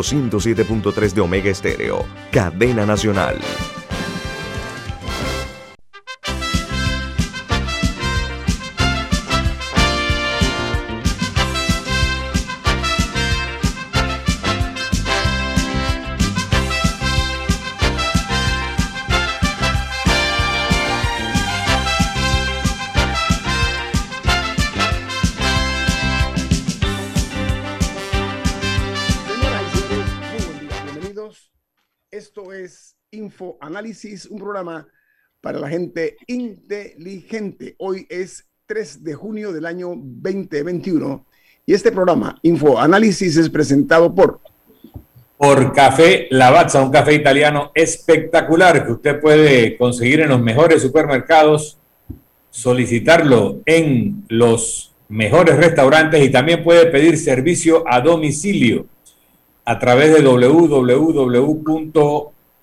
107.3 de Omega Estéreo, cadena nacional. Un programa para la gente inteligente. Hoy es 3 de junio del año 2021 y este programa, Info Análisis, es presentado por... Por Café Lavazza, un café italiano espectacular que usted puede conseguir en los mejores supermercados, solicitarlo en los mejores restaurantes y también puede pedir servicio a domicilio a través de www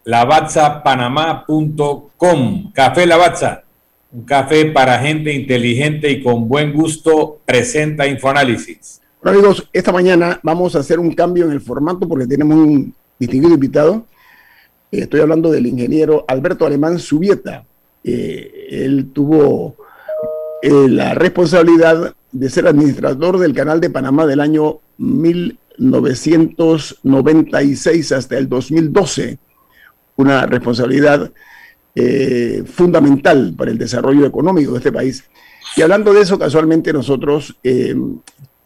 lavazzapanamá.com. Café Lavazza, un café para gente inteligente y con buen gusto, presenta Infoanálisis. Bueno amigos, esta mañana vamos a hacer un cambio en el formato porque tenemos un distinguido invitado. Eh, estoy hablando del ingeniero Alberto Alemán Subieta. Eh, él tuvo eh, la responsabilidad de ser administrador del canal de Panamá del año 1996 hasta el 2012 una responsabilidad eh, fundamental para el desarrollo económico de este país. Y hablando de eso, casualmente nosotros eh,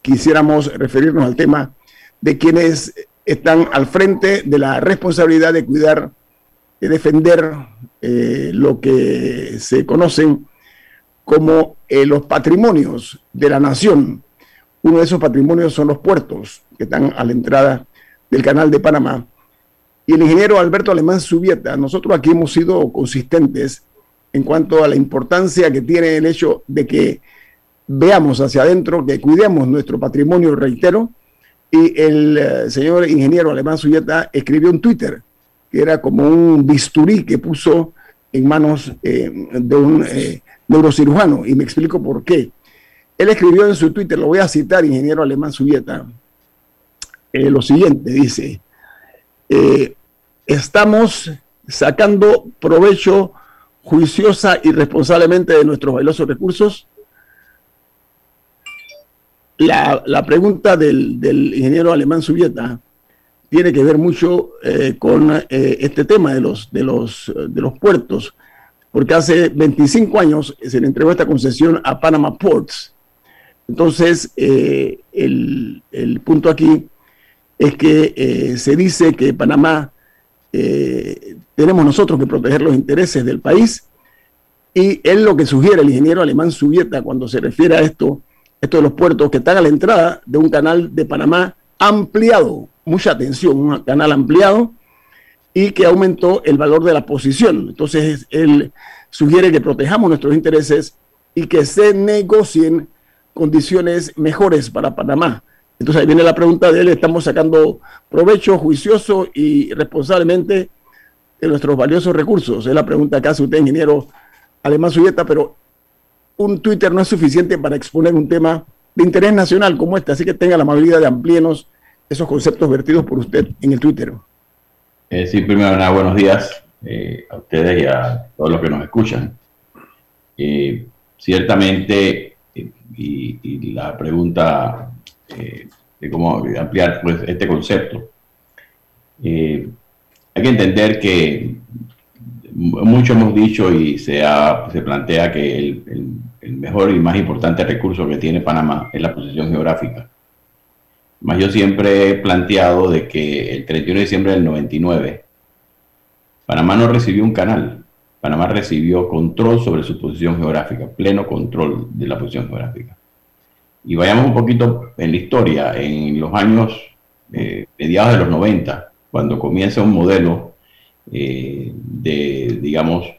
quisiéramos referirnos al tema de quienes están al frente de la responsabilidad de cuidar, de defender eh, lo que se conocen como los patrimonios de la nación. Uno de esos patrimonios son los puertos que están a la entrada del canal de Panamá y el ingeniero Alberto Alemán Subieta. Nosotros aquí hemos sido consistentes en cuanto a la importancia que tiene el hecho de que veamos hacia adentro, que cuidemos nuestro patrimonio, reitero. Y el eh, señor ingeniero Alemán Subieta escribió un Twitter que era como un bisturí que puso en manos eh, de un eh, neurocirujano. Y me explico por qué. Él escribió en su Twitter, lo voy a citar, ingeniero Alemán Subieta, lo siguiente, dice, estamos sacando provecho juiciosa y responsablemente de nuestros valiosos recursos? La, pregunta del, ingeniero alemán Subieta tiene que ver mucho eh, con eh, este tema de los, de, los, de los puertos, porque hace 25 años se le entregó esta concesión a Panama Ports. Entonces, eh, el, el, punto aquí es que se dice que Panamá eh, tenemos nosotros que proteger los intereses del país y es lo que sugiere el ingeniero alemán Subieta cuando se refiere a esto, esto de los puertos que están a la entrada de un canal de Panamá ampliado, mucha atención, un canal ampliado y que aumentó el valor de la posición. Entonces él sugiere que protejamos nuestros intereses y que se negocien condiciones mejores para Panamá. Entonces ahí viene la pregunta de él, estamos sacando provecho juicioso y responsablemente de nuestros valiosos recursos. Es la pregunta que hace usted, ingeniero Alemán Suyeta, pero un Twitter no es suficiente para exponer un tema de interés nacional como este, así que tenga la amabilidad de amplienos esos conceptos vertidos por usted en el Twitter. Eh, sí, primero nada, buenos días eh, a ustedes y a todos los que nos escuchan. Eh, ciertamente, y, la pregunta eh, de cómo ampliar pues, este concepto. Eh, hay que entender que mucho hemos dicho y se, se plantea que el, mejor y más importante recurso que tiene Panamá es la posición geográfica. Más yo siempre he planteado de que el 31 de diciembre del 99, Panamá no recibió un canal, Panamá recibió control sobre su posición geográfica, pleno control de la posición geográfica. Y vayamos un poquito en la historia, en los años eh, mediados de los 90, cuando comienza un modelo eh, de, digamos,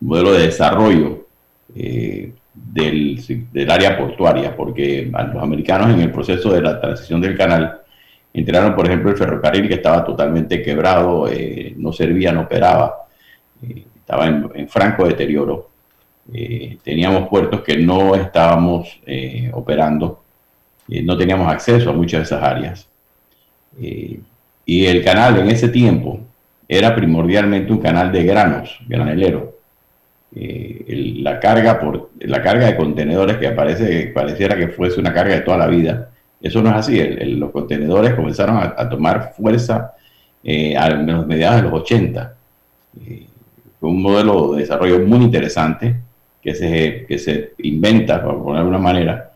modelo de desarrollo eh, del, del, área portuaria, porque los americanos en el proceso de la transición del canal entraron, por ejemplo, el ferrocarril que estaba totalmente quebrado, no servía, no operaba, estaba en, en franco deterioro. Eh, teníamos puertos que no estábamos eh, operando, eh, no teníamos acceso a muchas de esas áreas. Y el canal en ese tiempo era primordialmente un canal de granos, granelero. Eh, la, carga por, la carga de contenedores que parece, pareciera que fuese una carga de toda la vida, eso no es así. los contenedores comenzaron a, tomar fuerza eh, a mediados de los 80. Eh, fue un modelo de desarrollo muy interesante que se, que se inventa, por poner de alguna manera,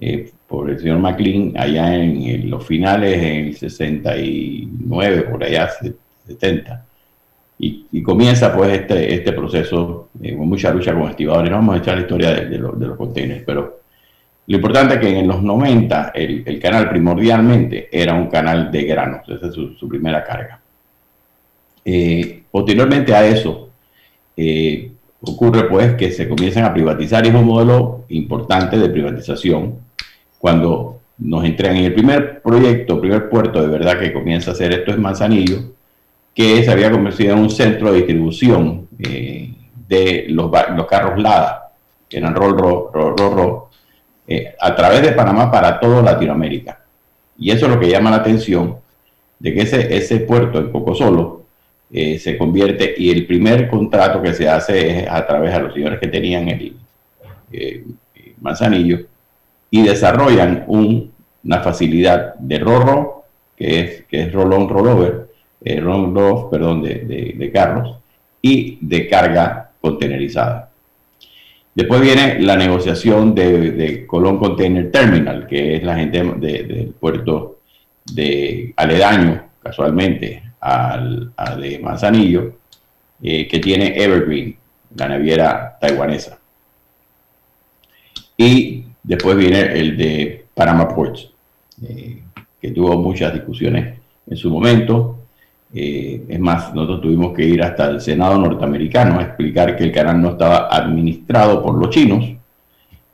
eh, por el señor McLean allá en, los finales, en el 69, por allá 70. Y, comienza pues este, este proceso eh, con mucha lucha con estibadores. No vamos a echar la historia de, los containers, pero lo importante es que en los 90 el, canal primordialmente era un canal de granos, esa es su, primera carga. Eh, posteriormente a eso, ocurre pues que se comienzan a privatizar y es un modelo importante de privatización cuando nos entregan en el primer proyecto, primer puerto de verdad que comienza a hacer esto es Manzanillo, que se había convertido en un centro de distribución eh, de los, los, carros Lada, que eran roll, eh, a través de Panamá para toda Latinoamérica. Y eso es lo que llama la atención de que ese, ese puerto en Poco Solo eh, se convierte y el primer contrato que se hace es a través de los señores que tenían el Manzanillo y desarrollan una facilidad de rorro, que es, que es rolón rollover, eh, perdón, de, de, carros, y de carga contenerizada. Después viene la negociación de, Colón Container Terminal, que es la gente del puerto de aledaño, casualmente, al, de Manzanillo, eh, que tiene Evergreen, la naviera taiwanesa. Y Después viene el de Panama Ports, eh, que tuvo muchas discusiones en su momento. Eh, es más, nosotros tuvimos que ir hasta el Senado norteamericano a explicar que el canal no estaba administrado por los chinos,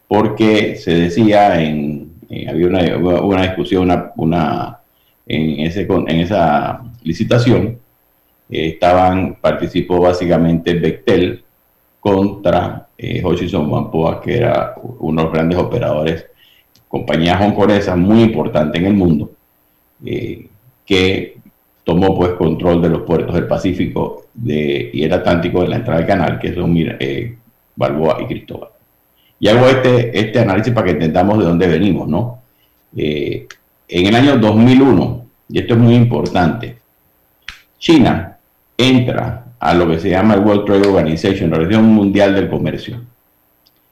porque se decía en, eh, había una, discusión una, en, ese, en esa licitación, estaban, participó básicamente Bechtel contra eh, Hutchison Wampoa, que era uno de los grandes operadores, compañía hongkonesa muy importante en el mundo, eh, que tomó pues control de los puertos del Pacífico de, y el Atlántico de la entrada del canal, que son eh, Balboa y Cristóbal. Y hago este, este análisis para que entendamos de dónde venimos, ¿no? Eh, en el año 2001, y esto es muy importante, China entra a lo que se llama el World Trade Organization, la Organización Mundial del Comercio.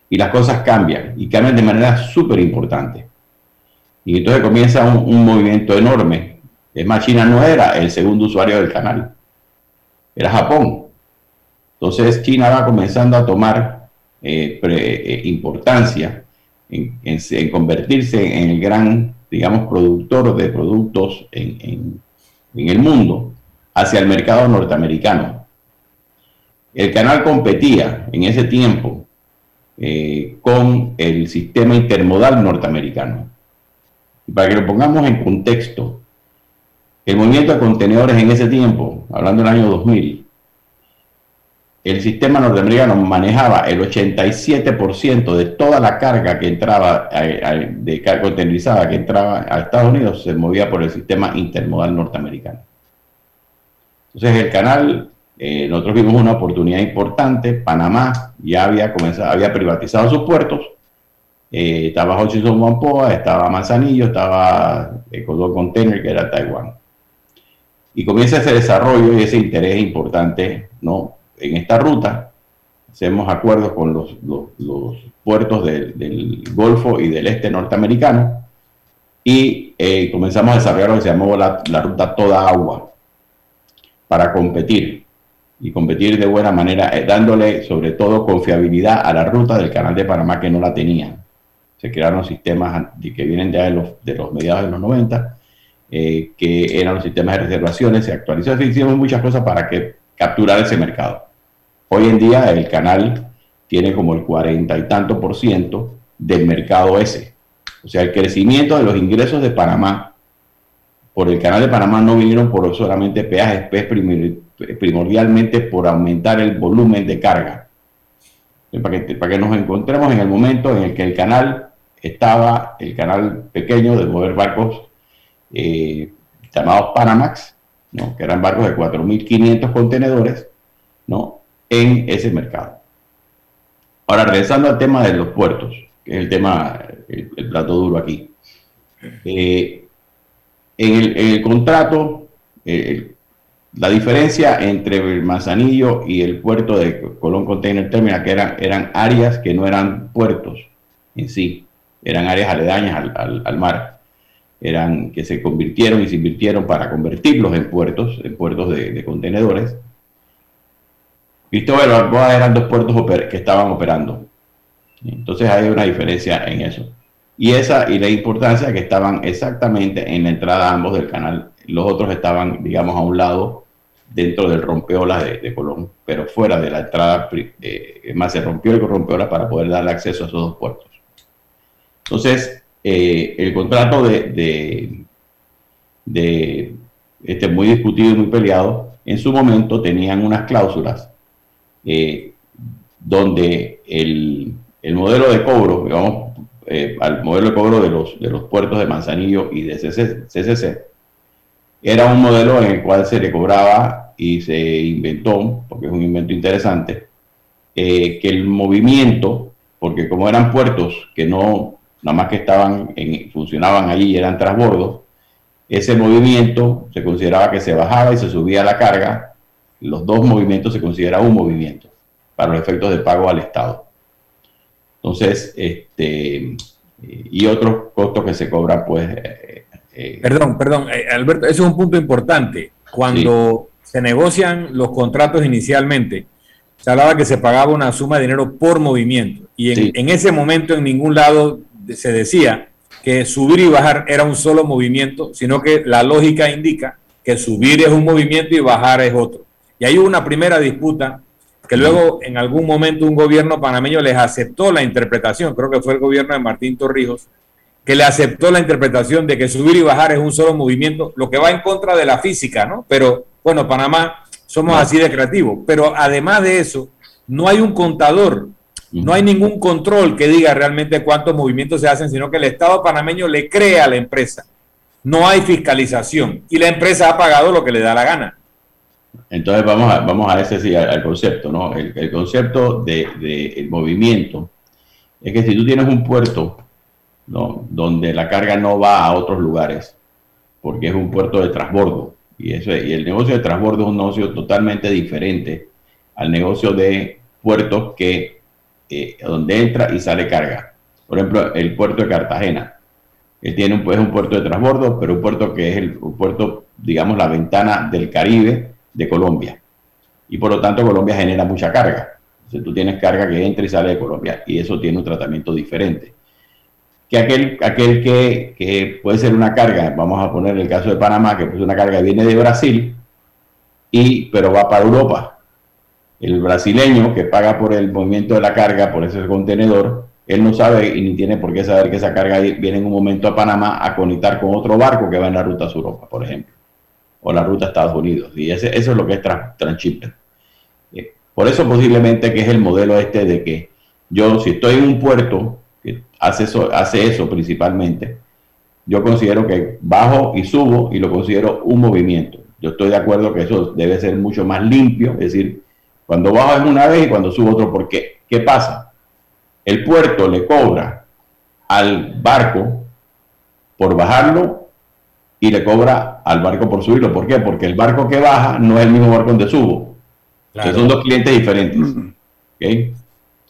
Y las cosas cambian, y cambian de manera súper importante. Y entonces comienza un, movimiento enorme. Es más, China no era el segundo usuario del canal, era Japón. Entonces China va comenzando a tomar eh, eh, importancia en, convertirse en el gran, digamos, productor de productos en el mundo hacia el mercado norteamericano. El canal competía en ese tiempo eh, con el sistema intermodal norteamericano. Y para que lo pongamos en contexto, el movimiento de contenedores en ese tiempo, hablando del año 2000, el sistema norteamericano manejaba el 87% de toda la carga que entraba, de carga contenerizada que entraba a Estados Unidos, se movía por el sistema intermodal norteamericano. Entonces el canal eh, nosotros vimos una oportunidad importante. Panamá ya había comenzado, había privatizado sus puertos. Eh, estaba Hutchinson Wampoa, estaba Manzanillo, estaba Ecuador Container, que era Taiwán. Y comienza ese desarrollo y ese interés importante ¿no? en esta ruta. Hacemos acuerdos con los, los, puertos del, Golfo y del este norteamericano y eh, comenzamos a desarrollar lo que se llamó la, la ruta Toda Agua para competir y competir de buena manera, eh, dándole sobre todo confiabilidad a la ruta del canal de Panamá que no la tenía. Se crearon sistemas que vienen ya de los, de los mediados de los 90, eh, que eran los sistemas de reservaciones, se actualizó, se hicieron muchas cosas para que capturar ese mercado. Hoy en día el canal tiene como el 40 y tanto por ciento del mercado ese. O sea, el crecimiento de los ingresos de Panamá por el canal de Panamá no vinieron por solamente peajes, primordialmente por aumentar el volumen de carga. Para que, para que nos encontremos en el momento en el que el canal estaba, el canal pequeño de mover barcos eh, llamados Panamax, ¿no? que eran barcos de 4.500 contenedores ¿no? en ese mercado. Ahora, regresando al tema de los puertos, que es el tema, el, plato duro aquí. Eh, en, el, contrato, eh, la diferencia entre el Manzanillo y el puerto de Colón Container Terminal, que eran, eran áreas que no eran puertos en sí, eran áreas aledañas al, mar, eran que se convirtieron y se invirtieron para convertirlos en puertos, en puertos de, contenedores. Cristóbal Balboa eran dos puertos que estaban operando. Entonces hay una diferencia en eso. Y esa y la importancia que estaban exactamente en la entrada ambos del canal. Los otros estaban, digamos, a un lado dentro del rompeolas de, Colón, pero fuera de la entrada, eh, más, se rompió el rompeolas para poder darle acceso a esos dos puertos. Entonces, eh, el contrato de, de, este muy discutido y muy peleado, en su momento tenían unas cláusulas eh, donde el, el, modelo de cobro, digamos, al modelo de cobro de los, de los puertos de Manzanillo y de CCC, era un modelo en el cual se le cobraba y se inventó, porque es un invento interesante, eh, que el movimiento, porque como eran puertos que no, nada más que estaban, en, funcionaban allí y eran transbordos, ese movimiento se consideraba que se bajaba y se subía la carga, los dos movimientos se considera un movimiento para los efectos de pago al Estado. Entonces, este, y otros costos que se cobran, pues, eh, perdón, perdón, eh, Alberto, eso es un punto importante. Cuando se negocian los contratos inicialmente, se hablaba que se pagaba una suma de dinero por movimiento. Y en, ese momento en ningún lado se decía que subir y bajar era un solo movimiento, sino que la lógica indica que subir es un movimiento y bajar es otro. Y hay una primera disputa que luego en algún momento un gobierno panameño les aceptó la interpretación, creo que fue el gobierno de Martín Torrijos, que le aceptó la interpretación de que subir y bajar es un solo movimiento, lo que va en contra de la física, ¿no? Pero bueno, Panamá somos así de creativos. Pero además de eso, no hay un contador, no hay ningún control que diga realmente cuántos movimientos se hacen, sino que el Estado panameño le crea a la empresa. No hay fiscalización y la empresa ha pagado lo que le da la gana. Entonces vamos a, vamos a ese sí, al, concepto, ¿no? El, concepto del de, movimiento es que si tú tienes un puerto donde la carga no va a otros lugares, porque es un puerto de transbordo. Y, eso, y el negocio de transbordo es un negocio totalmente diferente al negocio de puertos que eh, donde entra y sale carga. Por ejemplo, el puerto de Cartagena. Él tiene un, es un puerto de transbordo, pero un puerto que es el puerto, digamos, la ventana del Caribe de Colombia. Y por lo tanto, Colombia genera mucha carga. Entonces, tú tienes carga que entra y sale de Colombia y eso tiene un tratamiento diferente que aquel, aquel que, puede ser una carga, vamos a poner el caso de Panamá, que es una carga que viene de Brasil, y, pero va para Europa. El brasileño que paga por el movimiento de la carga, por ese contenedor, él no sabe y ni tiene por qué saber que esa carga viene en un momento a Panamá a conectar con otro barco que va en la ruta a Europa, por ejemplo, o la ruta a Estados Unidos. Y ese, eso es lo que es. Eh, por eso posiblemente que es el modelo este de que yo, si estoy en un puerto hace eso, hace eso principalmente. Yo considero que bajo y subo y lo considero un movimiento. Yo estoy de acuerdo que eso debe ser mucho más limpio, es decir, cuando bajo es una vez y cuando subo otro, ¿por qué? ¿Qué pasa? El puerto le cobra al barco por bajarlo y le cobra al barco por subirlo. ¿Por qué? Porque el barco que baja no es el mismo barco donde subo. son dos clientes diferentes. ¿okay?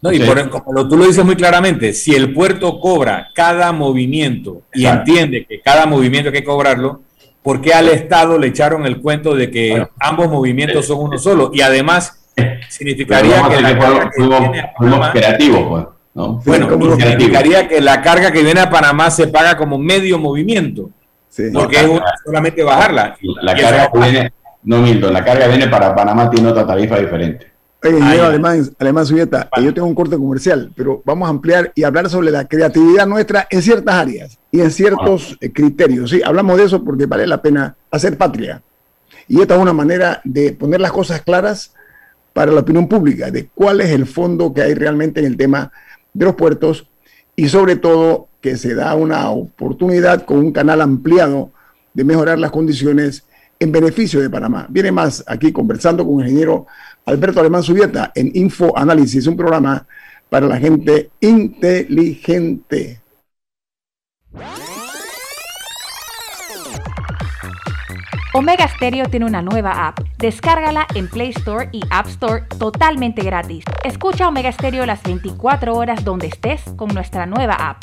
No, y por, como tú lo dices muy claramente, si el puerto cobra cada movimiento y entiende que cada movimiento hay que cobrarlo, ¿por qué al Estado le echaron el cuento de que ambos movimientos son uno solo? Y además significaría que la carga que viene a Panamá, pues, Bueno, significaría que la carga que viene a Panamá se paga como medio movimiento. Porque es solamente bajarla. La carga viene, no Milton, la carga viene para Panamá tiene otra tarifa diferente. Oye, Alemán, Alemán yo tengo un corte comercial, pero vamos a ampliar y hablar sobre la creatividad nuestra en ciertas áreas y en ciertos eh, criterios. Sí, hablamos de eso porque vale la pena hacer patria. Y esta es una manera de poner las cosas claras para la opinión pública, de cuál es el fondo que hay realmente en el tema de los puertos y sobre todo que se da una oportunidad con un canal ampliado de mejorar las condiciones en beneficio de Panamá. Viene más aquí conversando con el ingeniero Alberto Alemán Subieta en Info Análisis, un programa para la gente inteligente. Omega Stereo tiene una nueva app. Descárgala en Play Store y App Store totalmente gratis. Escucha Omega Stereo las 24 horas donde estés con nuestra nueva app.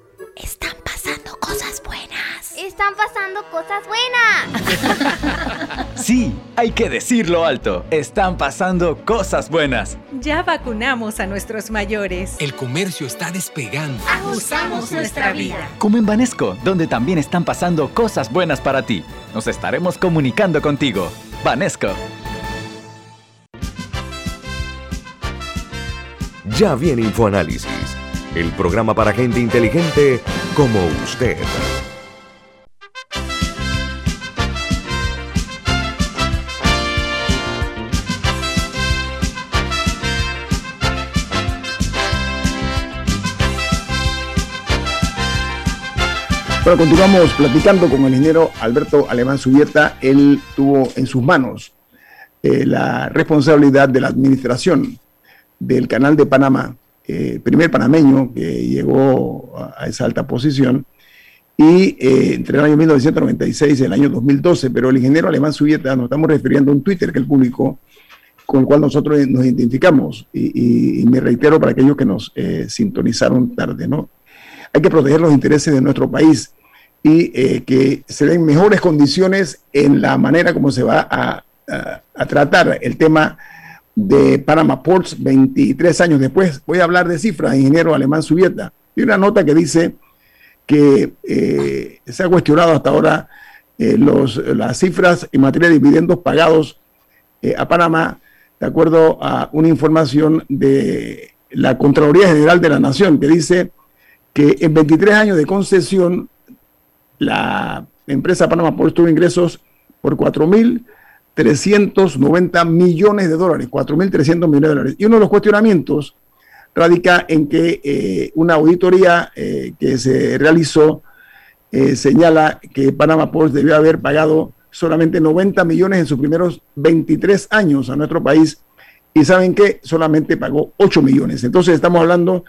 Están pasando cosas buenas. Están pasando cosas buenas. Sí, hay que decirlo alto. Están pasando cosas buenas. Ya vacunamos a nuestros mayores. El comercio está despegando. Ajustamos nuestra vida. Como en Banesco, donde también están pasando cosas buenas para ti. Nos estaremos comunicando contigo. Banesco. Ya viene InfoAnálisis, el programa para gente inteligente como usted. Bueno, continuamos platicando con el ingeniero Alberto Alemán Subieta. Él tuvo en sus manos eh, la responsabilidad de la administración del Canal de Panamá, eh, primer panameño que llegó a, a esa alta posición, y eh, entre el año 1996 y el año 2012, pero el ingeniero Alemán Subieta, nos estamos refiriendo a un Twitter que él publicó, con el cual nosotros nos identificamos, y, y- y me reitero para aquellos que nos eh, sintonizaron tarde, ¿no? Hay que proteger los intereses de nuestro país y eh, que se den mejores condiciones en la manera como se va a, a- a tratar el tema de Panama Ports 23 años después. Voy a hablar de cifras, ingeniero alemán Subieta. Y una nota que dice que eh, se ha cuestionado hasta ahora eh, los, las cifras en materia de dividendos pagados eh, a Panamá, de acuerdo a una información de la Contraloría General de la Nación, que dice que en 23 años de concesión, la empresa Panama Ports tuvo ingresos por 4.390 millones de dólares, 4.300 millones de dólares. Y uno de los cuestionamientos radica en que eh, una auditoría eh, que se realizó eh, señala que Panama Ports debió haber pagado solamente 90 millones en sus primeros 23 años a nuestro país y saben que solamente pagó 8 millones. Entonces estamos hablando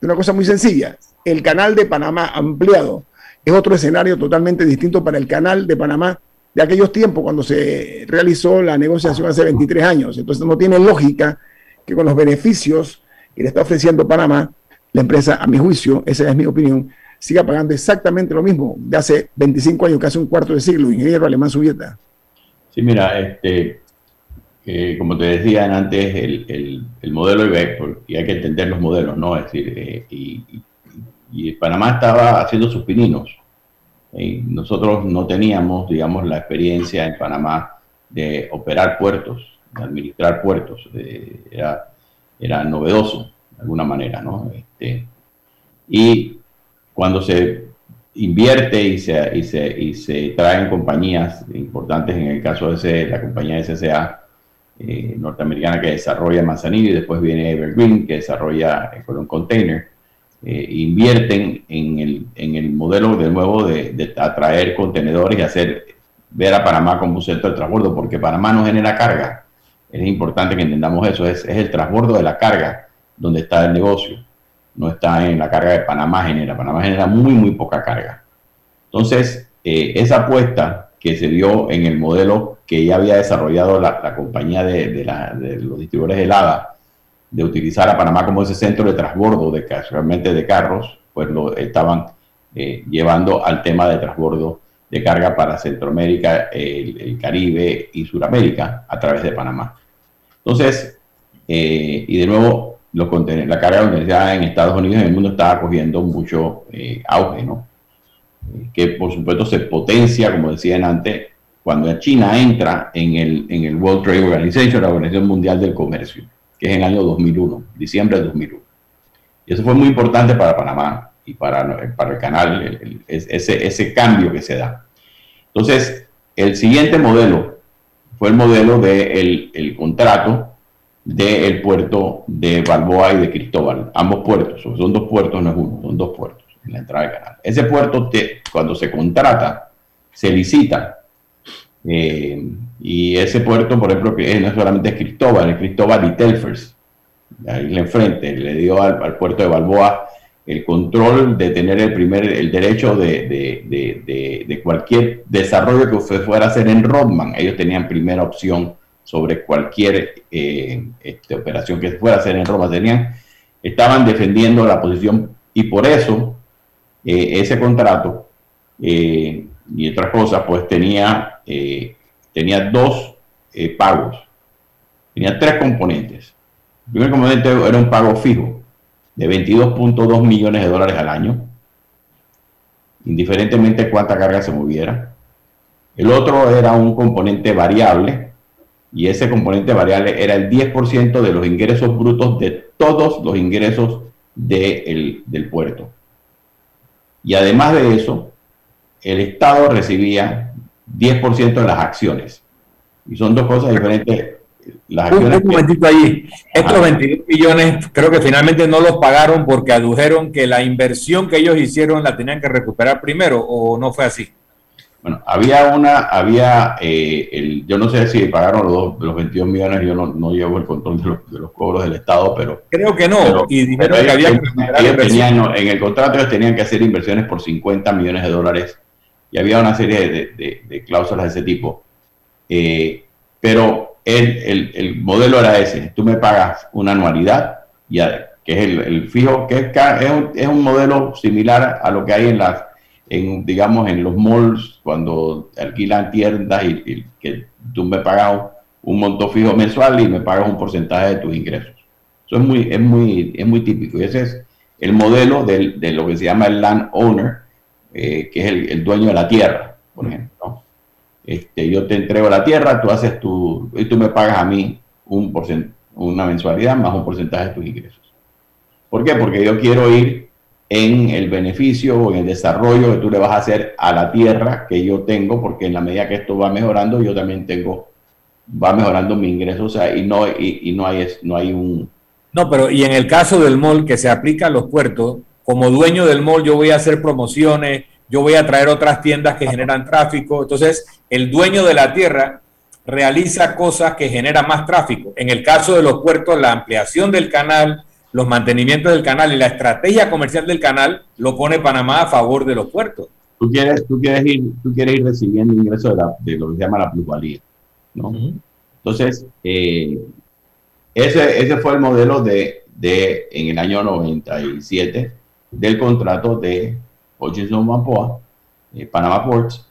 de una cosa muy sencilla. El canal de Panamá ampliado es otro escenario totalmente distinto para el canal de Panamá de aquellos tiempos cuando se realizó la negociación hace 23 años. Entonces no tiene lógica que con los beneficios que le está ofreciendo Panamá, la empresa, a mi juicio, esa es mi opinión, siga pagando exactamente lo mismo de hace 25 años, casi un cuarto de siglo, ingeniero alemán Subieta. Sí, mira, este, eh, como te decían antes, el, el, el modelo IBEC, y hay que entender los modelos, ¿no? Es decir, eh, y, y- y Panamá estaba haciendo sus pininos. Nosotros no teníamos, digamos, la experiencia en Panamá de operar puertos, de administrar puertos. eh, era, era novedoso, de alguna manera, ¿no? Este, y cuando se invierte y se, y se, y se traen compañías importantes, en el caso de ese, la compañía SSA eh, norteamericana que desarrolla Manzanillo y después viene Evergreen que desarrolla eh, Colón Container, eh, invierten en el, en el modelo de nuevo de, atraer contenedores y hacer ver a Panamá como un centro de transbordo, porque Panamá no genera carga. Es importante que entendamos eso, es, es el transbordo de la carga donde está el negocio no está en la carga de Panamá genera. Panamá genera muy, muy poca carga. Entonces, eh, esa apuesta que se dio en el modelo que ya había desarrollado la, la compañía de, de de los distribuidores de helada de utilizar a Panamá como ese centro de transbordo de realmente de carros, pues lo estaban eh, llevando al tema de transbordo de carga para Centroamérica, el, Caribe y Sudamérica a través de Panamá. Entonces, eh, y de nuevo, los la carga de en Estados Unidos y en el mundo estaba cogiendo mucho eh, auge, ¿no? que por supuesto se potencia, como decían antes, cuando China entra en el, en el World Trade Organization, la Organización Mundial del Comercio, que es en el año 2001, diciembre de 2001. Y eso fue muy importante para Panamá y para, para el canal, ese, ese cambio que se da. Entonces, el siguiente modelo fue el modelo del de el contrato del puerto de Balboa y de Cristóbal, ambos puertos, son dos puertos, no es uno, son dos puertos en la entrada del canal. Ese puerto, cuando se contrata, se licita. Eh, y ese puerto, por ejemplo, que no solamente es Cristóbal, es Cristóbal y Telfers, ahí enfrente, le dio al, puerto de Balboa el control de tener el primer, el derecho de, de, de, cualquier desarrollo que usted fuera a hacer en Rodman. Ellos tenían primera opción sobre cualquier eh, este, operación que fuera a hacer en Roma. Tenían, estaban defendiendo la posición y por eso eh, ese contrato eh, y otras cosas, pues tenía, eh, tenía dos pagos, tenía tres componentes. El primer componente era un pago fijo de 22.2 millones de dólares al año, indiferentemente cuánta carga se moviera. El otro era un componente variable, y ese componente variable era el 10% de los ingresos brutos de todos los ingresos del puerto. Y además de eso, el Estado recibía 10% de las acciones. Y son dos cosas diferentes. Las un, momentito allí. Estos 22 millones creo que finalmente no los pagaron porque adujeron que la inversión que ellos hicieron la tenían que recuperar primero o no fue así. Bueno, había una, había, eh, el, yo no sé si pagaron los, los 22 millones, yo no, no llevo el control de los, cobros del Estado, pero... Creo que no, y dijeron que había en el contrato ellos tenían que hacer inversiones por 50 millones de dólares y había una serie de, cláusulas de ese tipo. Eh, pero el, el, el, modelo era ese, tú me pagas una anualidad, ya, que es el, fijo, que es, es, un, es un modelo similar a lo que hay en las en, digamos, en los malls, cuando alquilan tiendas y, que tú me pagas un monto fijo mensual y me pagas un porcentaje de tus ingresos. Eso es muy, es muy, es muy típico. Y ese es el modelo de, de lo que se llama el land owner, eh, que es el, dueño de la tierra, por ejemplo. Este, yo te entrego la tierra, tú haces tu, y tú me pagas a mí un una mensualidad más un porcentaje de tus ingresos. ¿Por qué? Porque yo quiero ir en el beneficio o en el desarrollo que tú le vas a hacer a la tierra que yo tengo, porque en la medida que esto va mejorando, yo también tengo, va mejorando mi ingreso, o sea, y no, y, no, hay, no hay un... No, pero y en el caso del mall que se aplica a los puertos, como dueño del mall yo voy a hacer promociones, yo voy a traer otras tiendas que generan tráfico, entonces el dueño de la tierra realiza cosas que generan más tráfico. En el caso de los puertos, la ampliación del canal, los mantenimientos del canal y la estrategia comercial del canal lo pone Panamá a favor de los puertos. Tú quieres, tú quieres, ir, tú quieres ir recibiendo ingresos de, lo que se llama la plusvalía. ¿no? Entonces, eh, ese, ese fue el modelo de, de, en el año 97 del contrato de Hutchinson Mampoa, eh, Panama Ports,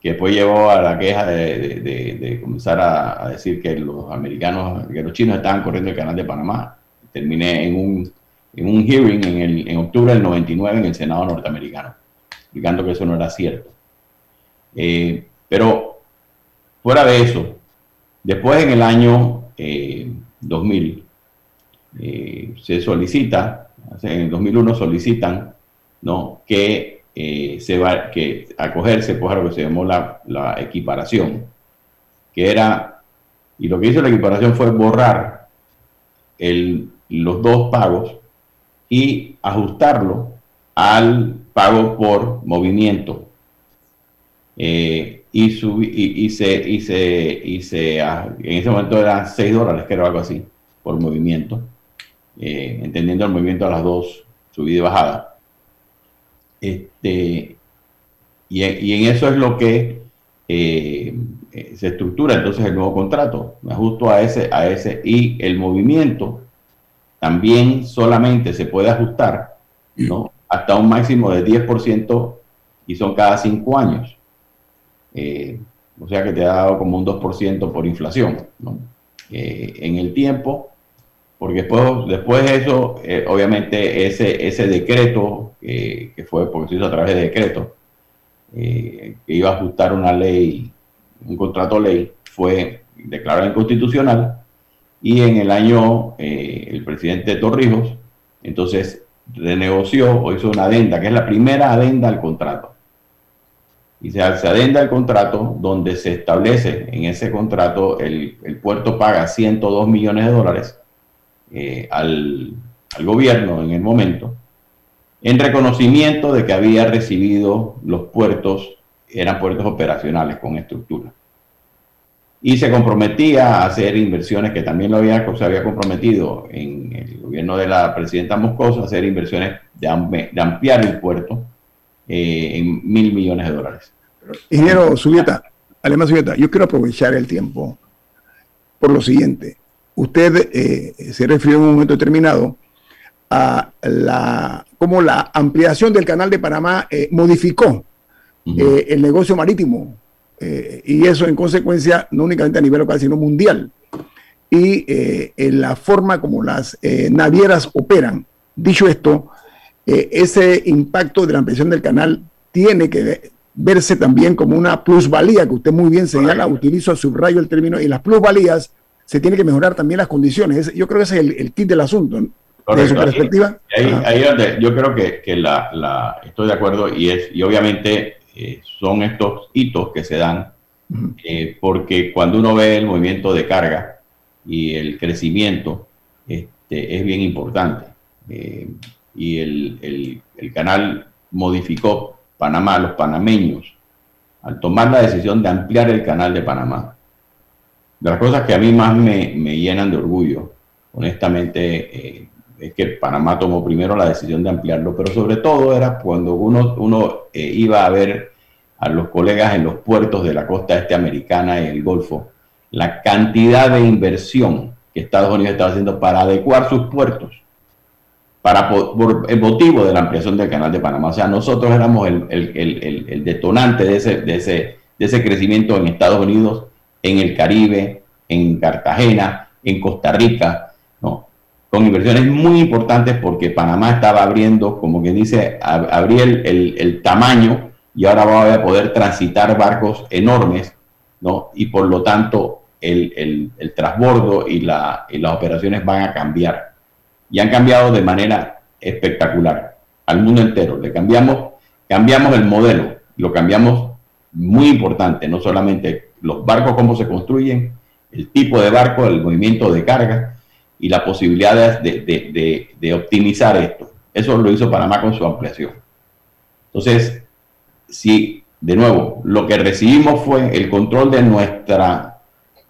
que después llevó a la queja de, comenzar a, decir que los americanos, que los chinos estaban corriendo el canal de Panamá terminé en un, en un hearing en, el, en octubre del 99 en el Senado norteamericano, explicando que eso no era cierto. Eh, pero fuera de eso, después en el año 2000 eh, eh, se solicita, en el 2001 solicitan ¿no? que se va que acogerse pues, a lo que se llamó la, equiparación, que era, y lo que hizo la equiparación fue borrar los dos pagos y ajustarlo al pago por movimiento. Eh, y, y, se, y, se, y se, ah, en ese momento eran 6 dólares, que era algo así, por movimiento, eh, entendiendo el movimiento a las dos, subida y bajada. Este, y, en eso es lo que eh, se estructura entonces el nuevo contrato. Ajusto a ese, a ese y el movimiento también solamente se puede ajustar ¿no? hasta un máximo de 10% y son cada cinco años. Eh, o sea que te ha dado como un 2% por inflación eh, en el tiempo, porque después, después de eso, eh, obviamente ese, ese decreto, que fue porque se hizo a través de decreto, que iba a ajustar una ley, un contrato ley, fue declarado inconstitucional. Y en el año el presidente Torrijos entonces renegoció o hizo una adenda, que es la primera adenda al contrato. Y se, adenda el contrato donde se establece en ese contrato el, puerto paga 102 millones de dólares eh, al, gobierno en el momento en reconocimiento de que había recibido los puertos, eran puertos operacionales con estructura. Y se comprometía a hacer inversiones que también lo había, se había comprometido en el gobierno de la presidenta Moscoso, a hacer inversiones de, de ampliar el puerto eh, en mil millones de dólares. Ingeniero Subieta, Alemán Subieta, yo quiero aprovechar el tiempo por lo siguiente. Usted eh, se refirió en un momento determinado a la cómo la ampliación del canal de Panamá eh, modificó el negocio marítimo y eso en consecuencia no únicamente a nivel local sino mundial. Y en la forma como las navieras operan. Dicho esto, eh, ese impacto de la ampliación del canal tiene que verse también como una plusvalía, que usted muy bien señala, utilizo, subrayo el término, y las plusvalías se tiene que mejorar también las condiciones. Yo creo que ese es el, kit del asunto. Desde su perspectiva. Ahí, donde yo creo que, la, estoy de acuerdo y, es, y obviamente eh, son estos hitos que se dan eh, porque cuando uno ve el movimiento de carga y el crecimiento este, es bien importante y el, canal modificó Panamá, los panameños, al tomar la decisión de ampliar el canal de Panamá. Las cosas que a mí más me, llenan de orgullo, honestamente, eh, es que Panamá tomó primero la decisión de ampliarlo, pero sobre todo era cuando uno, uno eh, iba a ver a los colegas en los puertos de la costa este americana y el Golfo, la cantidad de inversión que Estados Unidos estaba haciendo para adecuar sus puertos para, por, el motivo de la ampliación del canal de Panamá. O sea, nosotros éramos el, detonante de ese, de, ese, de ese crecimiento en Estados Unidos, en el Caribe, en Cartagena, en Costa Rica, ¿no? con inversiones muy importantes porque Panamá estaba abriendo, como que dice, abría el, el, tamaño y ahora va a poder transitar barcos enormes, ¿no? Y por lo tanto el, el transbordo y, la, y las operaciones van a cambiar y han cambiado de manera espectacular al mundo entero. Le cambiamos, cambiamos el modelo, lo cambiamos muy importante, no solamente los barcos, cómo se construyen, el tipo de barco, el movimiento de carga y la posibilidad de, de, optimizar esto. Eso lo hizo Panamá con su ampliación. Entonces, si de nuevo lo que recibimos fue el control de nuestra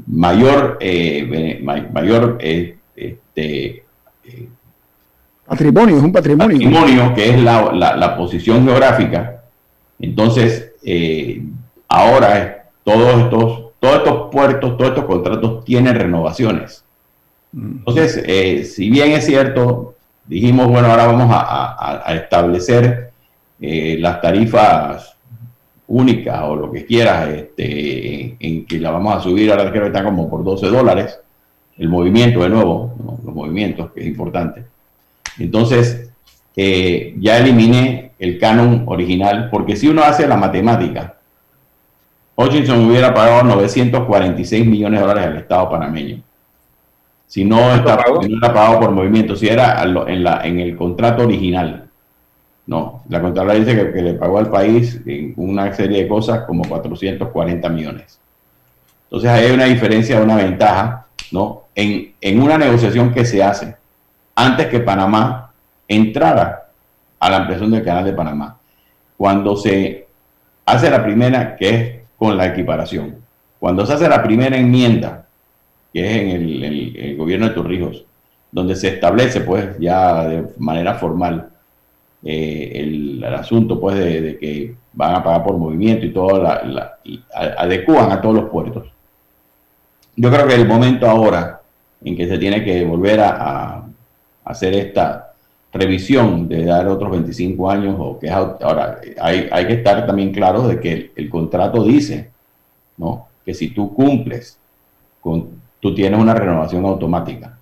mayor, eh, mayor eh, este, Patrimonio, es un patrimonio. Patrimonio, que es la, posición geográfica. Entonces, eh, ahora todos estos, todos estos puertos, todos estos contratos tienen renovaciones. Mm. Entonces, eh, si bien es cierto, dijimos, bueno, ahora vamos a, establecer eh, las tarifas únicas o lo que quieras, este, en que la vamos a subir, ahora creo que está como por 12 dólares, el movimiento de nuevo, los movimientos, que es importante. Entonces, eh, ya eliminé el canon original, porque si uno hace la matemática, Hutchinson hubiera pagado 946 millones de dólares al Estado panameño. Si no, está, era pagado por movimiento, si era en, la, en el contrato original. No, la Contraloría dice que, le pagó al país en una serie de cosas como 440 millones. Entonces hay una diferencia, una ventaja, ¿no? En, en una negociación que se hace antes que Panamá entrara a la ampliación del canal de Panamá. Cuando se hace la primera, que es con la equiparación, cuando se hace la primera enmienda, que es en el, gobierno de Torrijos, donde se establece pues ya de manera formal eh, el, asunto pues de, que van a pagar por movimiento y todo, la, a todos los puertos. Yo creo que el momento ahora en que se tiene que volver a hacer esta revisión de dar otros 25 años o que ahora hay, hay que estar también claros de que el, contrato dice ¿no? que si tú cumples con tú tienes una renovación automática.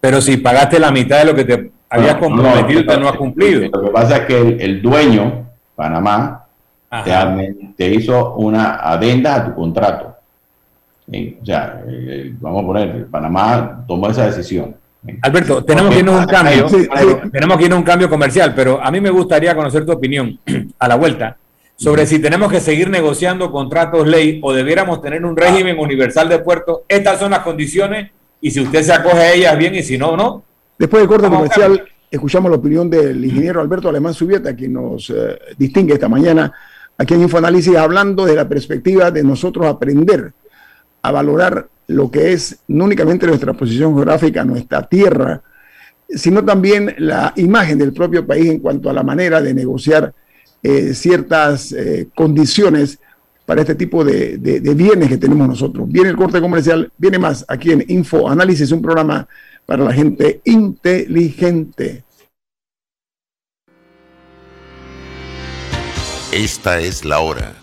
Pero si pagaste la mitad de lo que te habías comprometido no, no, has cumplido. lo que pasa es que el, dueño Panamá te, hizo una adenda a tu contrato. O sea vamos a poner Panamá tomó esa decisión Alberto, tenemos que irnos a un cambio, tenemos que ir a un cambio comercial, pero a mí me gustaría conocer tu opinión a la vuelta sobre si tenemos que seguir negociando contratos ley o debiéramos tener un régimen universal de puertos. Estas son las condiciones y si usted se acoge a ellas bien y si no, no. Después del corte comercial, escuchamos la opinión del ingeniero Alberto Alemán Subieta, quien nos eh, distingue esta mañana aquí en Infoanálisis, hablando de la perspectiva de nosotros aprender a valorar lo que es no únicamente nuestra posición geográfica, nuestra tierra, sino también la imagen del propio país en cuanto a la manera de negociar eh, ciertas eh, condiciones para este tipo de, bienes que tenemos nosotros. Viene el corte comercial, viene más aquí en Info Análisis, un programa para la gente inteligente. Esta es la hora.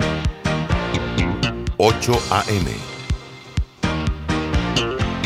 8 a.m.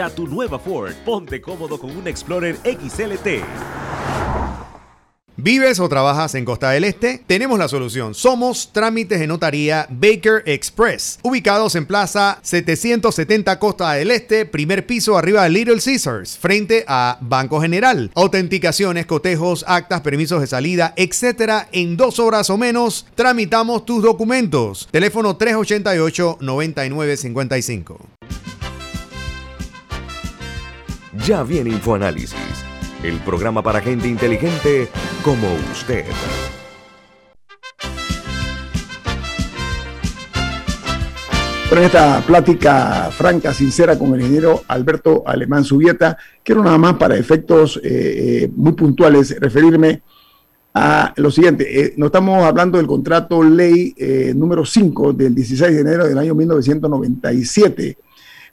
ya tu nueva Ford. Ponte cómodo con un Explorer XLT. ¿Vives o trabajas en Costa del Este? Tenemos la solución. Somos Trámites de Notaría Baker Express, ubicados en Plaza 770 Costa del Este, primer piso arriba de Little Caesars, frente a Banco General. Autenticaciones, cotejos, actas, permisos de salida, etcétera. En dos horas o menos tramitamos tus documentos. Teléfono 388-9955. Ya viene InfoAnálisis, el programa para gente inteligente como usted. En esta plática franca, sincera con el ingeniero Alberto Alemán Subieta, quiero nada más para efectos eh, eh, muy puntuales referirme a lo siguiente. Eh, no estamos hablando del contrato ley número 5 del 16 de enero del año 1997,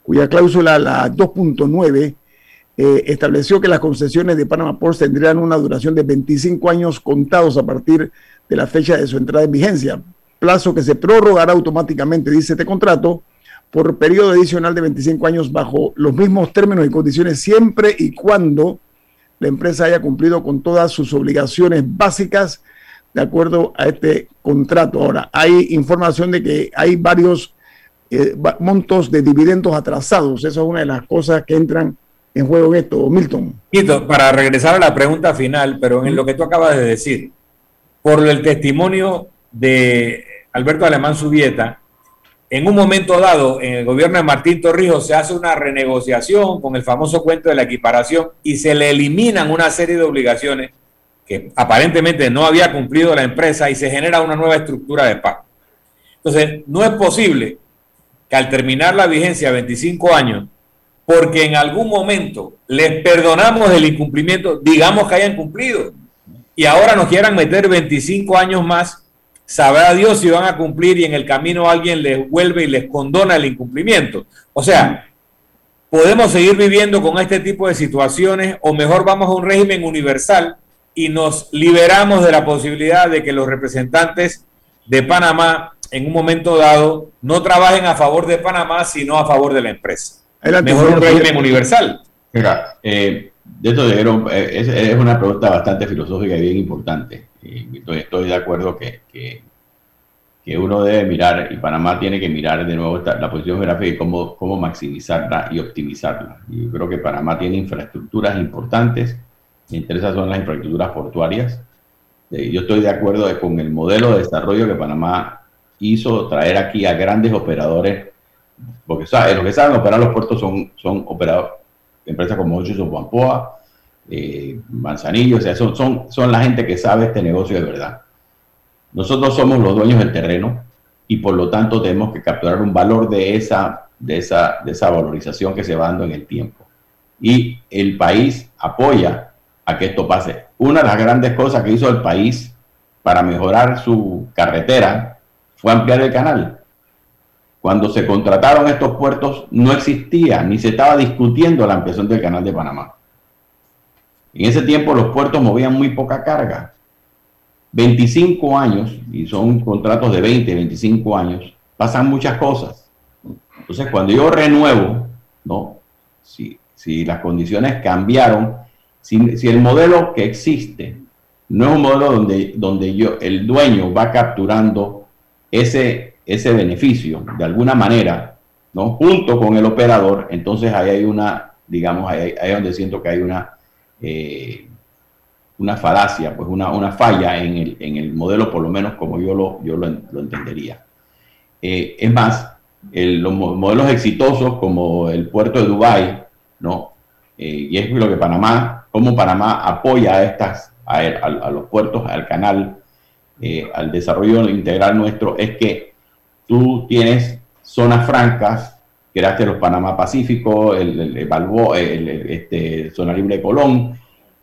cuya cláusula, la 2.9, eh, estableció que las concesiones de Panama Ports tendrían una duración de 25 años contados a partir de la fecha de su entrada en vigencia, plazo que se prorrogará automáticamente, dice este contrato, por periodo adicional de 25 años bajo los mismos términos y condiciones siempre y cuando la empresa haya cumplido con todas sus obligaciones básicas de acuerdo a este contrato. Ahora, hay información de que hay varios eh, montos de dividendos atrasados. Esa es una de las cosas que entran en juego en esto, Milton. para regresar a la pregunta final, pero en lo que tú acabas de decir, por el testimonio de Alberto Alemán Subieta, en un momento dado, en el gobierno de Martín Torrijos se hace una renegociación con el famoso cuento de la equiparación y se le eliminan una serie de obligaciones que aparentemente no había cumplido la empresa y se genera una nueva estructura de pago. Entonces, no es posible que al terminar la vigencia 25 años, porque en algún momento les perdonamos el incumplimiento, digamos que hayan cumplido, y ahora nos quieran meter 25 años más, sabrá Dios si van a cumplir y en el camino alguien les vuelve y les condona el incumplimiento. O sea, podemos seguir viviendo con este tipo de situaciones o mejor vamos a un régimen universal y nos liberamos de la posibilidad de que los representantes de Panamá en un momento dado no trabajen a favor de Panamá, sino a favor de la empresa. Mejor un régimen universal. Mira, eh, de esto eh, es, es, una pregunta bastante filosófica y bien importante. Estoy, estoy de acuerdo que, que, que, uno debe mirar, y Panamá tiene que mirar de nuevo la posición geográfica y cómo, cómo maximizarla y optimizarla. Yo creo que Panamá tiene infraestructuras importantes, entre esas son las infraestructuras portuarias. Eh, yo estoy de acuerdo con el modelo de desarrollo que Panamá hizo, traer aquí a grandes operadores, porque los que saben operar los puertos son, son operadores empresas como Ocho o Pampoa, eh, Manzanillo, o sea, son, son, son la gente que sabe este negocio de verdad. Nosotros somos los dueños del terreno y por lo tanto tenemos que capturar un valor de esa, de esa, de esa valorización que se va dando en el tiempo. Y el país apoya a que esto pase. Una de las grandes cosas que hizo el país para mejorar su carretera fue ampliar el canal. Cuando se contrataron estos puertos no existía ni se estaba discutiendo la ampliación del canal de Panamá. En ese tiempo los puertos movían muy poca carga. 25 años, y son contratos de 20, 25 años, pasan muchas cosas. Entonces, cuando yo renuevo, ¿no? Si, si las condiciones cambiaron, si, si, el modelo que existe no es un modelo donde, donde yo, el dueño va capturando ese, ese beneficio de alguna manera, ¿no? Junto con el operador, entonces ahí hay una, digamos, ahí, ahí es donde siento que hay una, eh, una falacia, pues una, una falla en el, en el, modelo, por lo menos como yo lo, yo lo, entendería. Eh, es más, los modelos exitosos como el puerto de Dubái, ¿no? Eh, y es lo que Panamá, como Panamá apoya a estas, a, a los puertos, al canal, al desarrollo integral nuestro, es que tú tienes zonas francas, creaste los Panamá Pacífico, el, el, el, este, zona libre de Colón,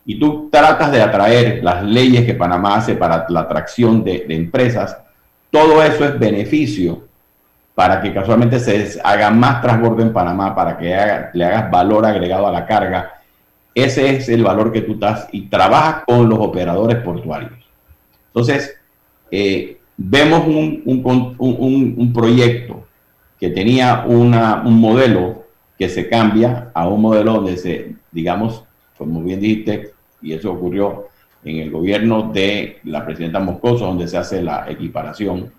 y tú tratas de atraer las leyes que Panamá hace para la atracción de, empresas, todo eso es beneficio para que casualmente se haga más transbordo en Panamá, para que le hagas valor agregado a la carga. Ese es el valor que tú estás y trabajas con los operadores portuarios. Entonces, eh, vemos un, un, proyecto que tenía una, un modelo que se cambia a un modelo donde se, digamos, como bien dijiste, y eso ocurrió en el gobierno de la presidenta Moscoso, donde se hace la equiparación,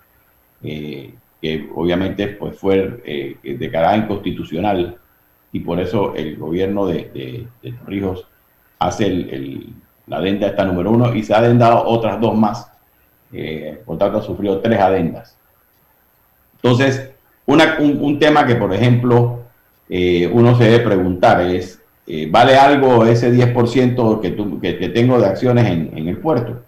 eh, que obviamente pues, fue eh, declarada inconstitucional, y por eso el gobierno de, de, Torrijos hace el, la adenda esta número uno y se ha adendado otras dos más eh, por tanto, sufrió tres adendas. Entonces, un, tema que, por ejemplo, eh, uno se debe preguntar es, eh, ¿vale algo ese 10% que, que, tengo de acciones en, el puerto?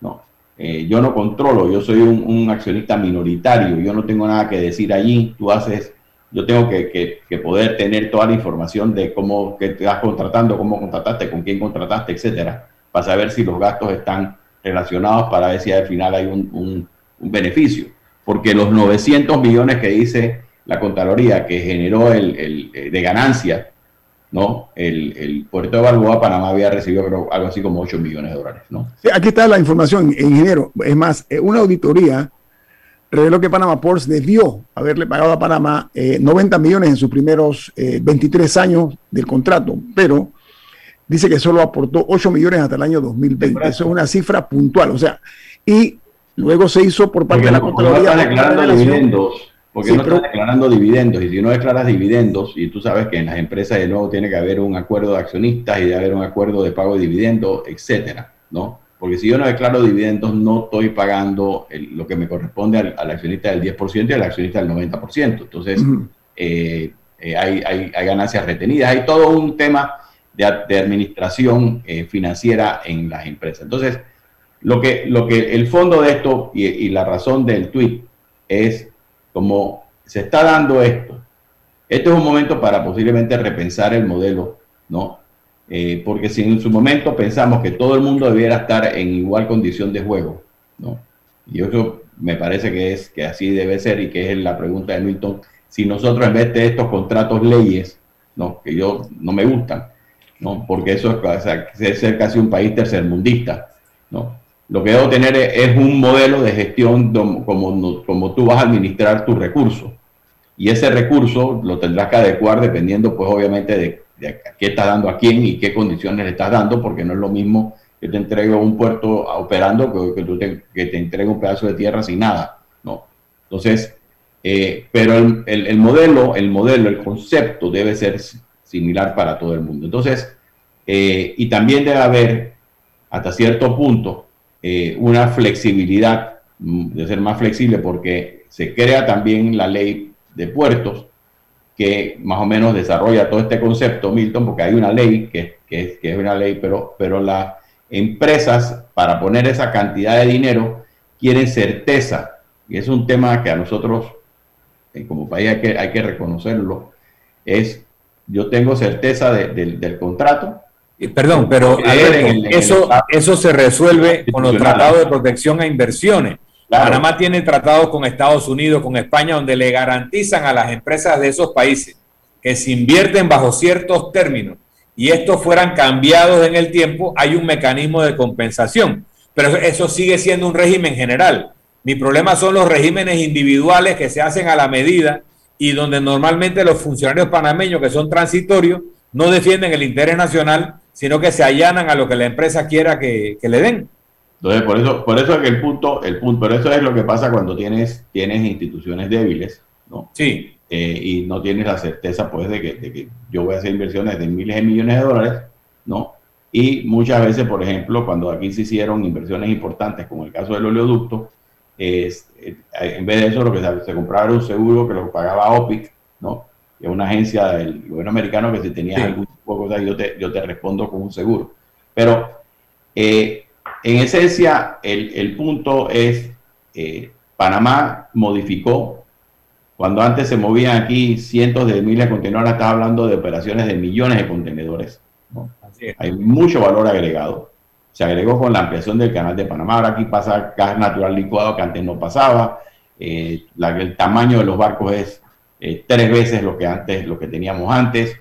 No, yo no controlo, yo soy un, accionista minoritario, yo no tengo nada que decir allí, tú haces, yo tengo que, poder tener toda la información de cómo que estás contratando, cómo contrataste, con quién contrataste, etcétera, para saber si los gastos están relacionados para ver si al final hay un, beneficio. Porque los 900 millones que dice la Contraloría que generó el, eh, de ganancia, ¿no? El, puerto de Balboa, Panamá había recibido algo así como 8 millones de dólares, ¿no? aquí está la información, ingeniero. Es más, eh, una auditoría reveló que Panamá Ports debió haberle pagado a Panamá 90 eh, millones en sus primeros 23 años del contrato, pero dice que solo aportó 8 millones hasta el año 2020. Eso es una cifra puntual. O sea, y luego se hizo por parte de la Contraloría. No declarando dividendos, porque no está declarando dividendos. Y si no declaras dividendos, y tú sabes que en las empresas de nuevo tiene que haber un acuerdo de accionistas y debe haber un acuerdo de pago de dividendos, etcétera, ¿no? Porque si yo no declaro dividendos, no estoy pagando lo que me corresponde al, accionista del 10% y al accionista del 90%. Entonces, eh, eh, hay, hay, hay ganancias retenidas. Hay todo un tema de, administración eh, financiera en las empresas. Entonces, lo que, lo que el fondo de esto y, la razón del tweet es como se está dando esto. Esto es un momento para posiblemente repensar el modelo, ¿no? Eh, porque si en su momento pensamos que todo el mundo debiera estar en igual condición de juego, ¿no? Y eso me parece que es que así debe ser y que es la pregunta de Milton. Si nosotros en vez de estos contratos leyes, ¿no? que yo no me gustan, ¿no? porque eso es, ser casi un país tercermundista. ¿no? Lo que debo tener es, un modelo de gestión como, como tú vas a administrar tu recurso. Y ese recurso lo tendrás que adecuar dependiendo, pues obviamente, de qué estás dando a quién y qué condiciones le estás dando, porque no es lo mismo que te entregue un puerto operando que, que, te, que entregue un pedazo de tierra sin nada, ¿no? Entonces, eh, pero el, el, modelo, el modelo, el concepto debe ser similar para todo el mundo. Entonces, eh, y también debe haber, hasta cierto punto, eh, una flexibilidad, mm, de ser más flexible, porque se crea también la ley de puertos, que más o menos desarrolla todo este concepto, Milton, porque hay una ley que, que, que es una ley, pero, pero las empresas, para poner esa cantidad de dinero, quieren certeza. Y es un tema que a nosotros como país hay que, hay que reconocerlo, es yo tengo certeza del contrato. Perdón, pero eso, eso se resuelve con los tratados de protección a inversiones. Panamá tiene tratados con Estados Unidos, con España, donde le garantizan a las empresas de esos países que si invierten bajo ciertos términos y estos fueran cambiados en el tiempo, hay un mecanismo de compensación. Pero eso sigue siendo un régimen general. Mi problema son los regímenes individuales que se hacen a la medida y donde normalmente los funcionarios panameños que son transitorios no defienden el interés nacional, sino que se allanan a lo que la empresa quiera que, le den. Entonces, por eso, por eso es que el punto, el punto, pero eso es lo que pasa cuando tienes, tienes instituciones débiles, ¿no? Sí. Eh, y no tienes la certeza, pues, de que, de que yo voy a hacer inversiones de miles de millones de dólares, ¿no? Y muchas veces, por ejemplo, cuando aquí se hicieron inversiones importantes, como el caso del oleoducto, es, eh, en vez de eso, lo que se, compraba era un seguro que lo pagaba OPIC, ¿no? Que es una agencia del gobierno americano que si tenías algún tipo de yo te, yo te respondo con un seguro. Pero eh, en esencia, el, el punto es, eh, Panamá modificó, cuando antes se movían aquí cientos de miles de contenedores, estaba hablando de operaciones de millones de contenedores. ¿no? Hay mucho valor agregado se agregó con la ampliación del canal de Panamá. Ahora aquí pasa gas natural licuado que antes no pasaba. Eh, el tamaño de los barcos es eh, tres veces lo que antes, lo que teníamos antes.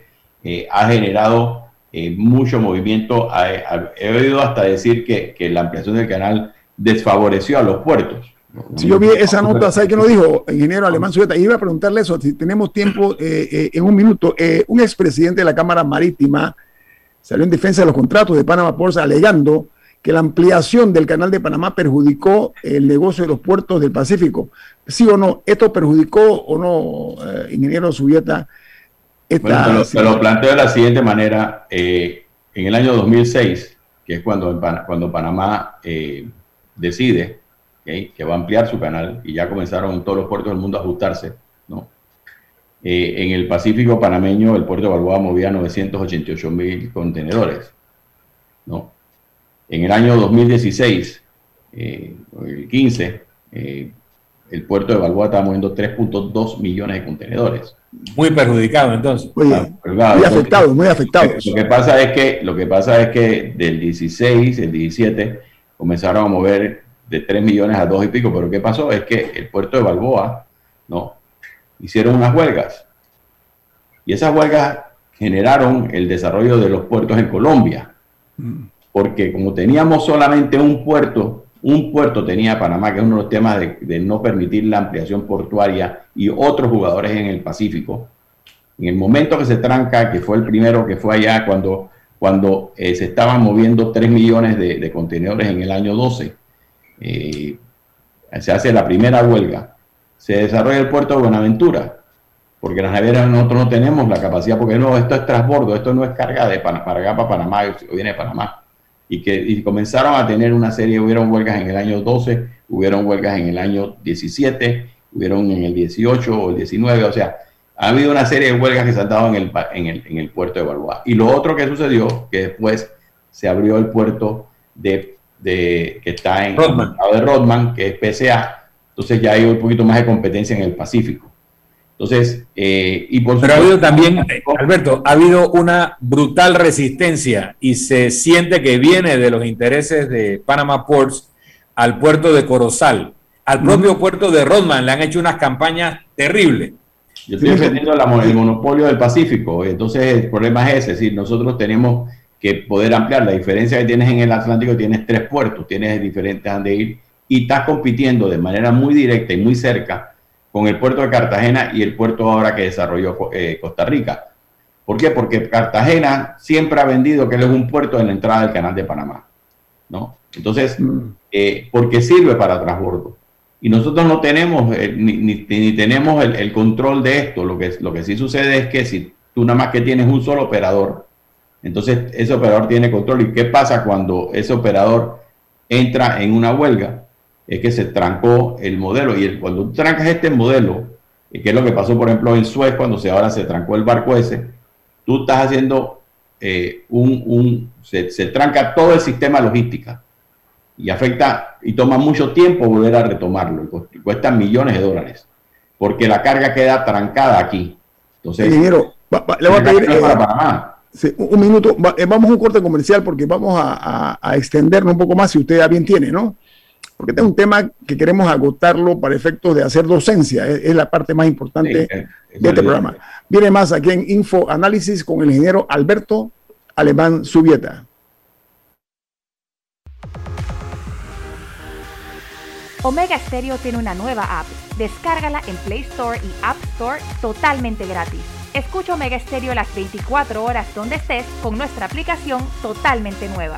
Eh, ha generado mucho movimiento. he oído hasta decir que, la ampliación del canal desfavoreció a los puertos. Si yo vi esa nota, ¿sabe qué nos dijo, ingeniero Alemán Sujeta? Iba a preguntarle eso, si tenemos tiempo en un minuto. un expresidente de la Cámara Marítima salió en defensa de los contratos de Panama Ports alegando que la ampliación del canal de Panamá perjudicó el negocio de los puertos del Pacífico. ¿Sí o no? ¿Esto perjudicó o no, eh, ingeniero Subieta? Bueno, se lo, planteo de la siguiente manera. Eh, en el año 2006, que es cuando, cuando Panamá eh, decide que va a ampliar su canal y ya comenzaron todos los puertos del mundo a ajustarse. Eh, en el Pacífico panameño, el puerto de Balboa movía 988 mil contenedores. ¿no? En el año 2016, eh, el 15, eh, el puerto de Balboa estaba moviendo 3.2 millones de contenedores. Muy perjudicado entonces. Muy, afectado, muy afectado. Lo que pasa es que, lo que pasa es que del 16, el 17, comenzaron a mover de 3 millones a 2 y pico, pero ¿qué pasó? Es que el puerto de Balboa, ¿no? Hicieron unas huelgas. Y esas huelgas generaron el desarrollo de los puertos en Colombia. Porque como teníamos solamente un puerto, un puerto tenía Panamá, que es uno de los temas de, no permitir la ampliación portuaria y otros jugadores en el Pacífico. En el momento que se tranca, que fue el primero que fue allá cuando, cuando eh, se estaban moviendo 3 millones de, contenedores en el año 12, eh, se hace la primera huelga se desarrolla el puerto de Buenaventura, porque las navieras nosotros no tenemos la capacidad, porque no, esto es transbordo, esto no es carga de para acá para Panamá, o viene de Panamá. Y que comenzaron a tener una serie, hubieron huelgas en el año 12, hubieron huelgas en el año 17, hubieron en el 18 o el 19, o sea, ha habido una serie de huelgas que se han dado en el, en el, en el puerto de Balboa. Y lo otro que sucedió, que después se abrió el puerto de, de que está en Rodman. el de Rodman, que es PCA, entonces ya hay un poquito más de competencia en el Pacífico. Entonces, eh, y por Pero ha habido también, eh, Alberto, ha habido una brutal resistencia y se siente que viene de los intereses de Panama Ports al puerto de Corozal, al propio puerto de Rodman, le han hecho unas campañas terribles. Yo estoy defendiendo el monopolio del Pacífico, entonces el problema es ese, es decir, nosotros tenemos que poder ampliar. La diferencia que tienes en el Atlántico, tienes tres puertos, tienes diferentes donde ir y estás compitiendo de manera muy directa y muy cerca con el puerto de Cartagena y el puerto ahora que desarrolló eh, Costa Rica. ¿Por qué? Porque Cartagena siempre ha vendido que él es un puerto en la entrada del canal de Panamá. ¿no? Entonces, mm. eh, porque sirve para transbordo. Y nosotros no tenemos, eh, ni, tenemos el, control de esto. Lo que, lo que sí sucede es que si tú nada más que tienes un solo operador, entonces ese operador tiene control. ¿Y qué pasa cuando ese operador entra en una huelga? Es que se trancó el modelo. Y cuando tú trancas este modelo, que es lo que pasó, por ejemplo, en Suez, cuando se, ahora se trancó el barco ese, tú estás haciendo eh, un, un se, se, tranca todo el sistema logística y afecta y toma mucho tiempo volver a retomarlo y cuesta millones de dólares porque la carga queda trancada aquí. Entonces, ingeniero, le voy a pedir eh, un minuto, eh, vamos a un corte comercial porque vamos a, a, extendernos un poco más si usted ya bien tiene, ¿no? Porque este es un tema que queremos agotarlo para efectos de hacer docencia, es, la parte más importante de este programa. Viene más aquí en Info Análisis con el ingeniero Alberto Alemán Subieta. Omega Stereo tiene una nueva app. Descárgala en Play Store y App Store totalmente gratis. Escucha Omega Stereo las 24 horas donde estés con nuestra aplicación totalmente nueva.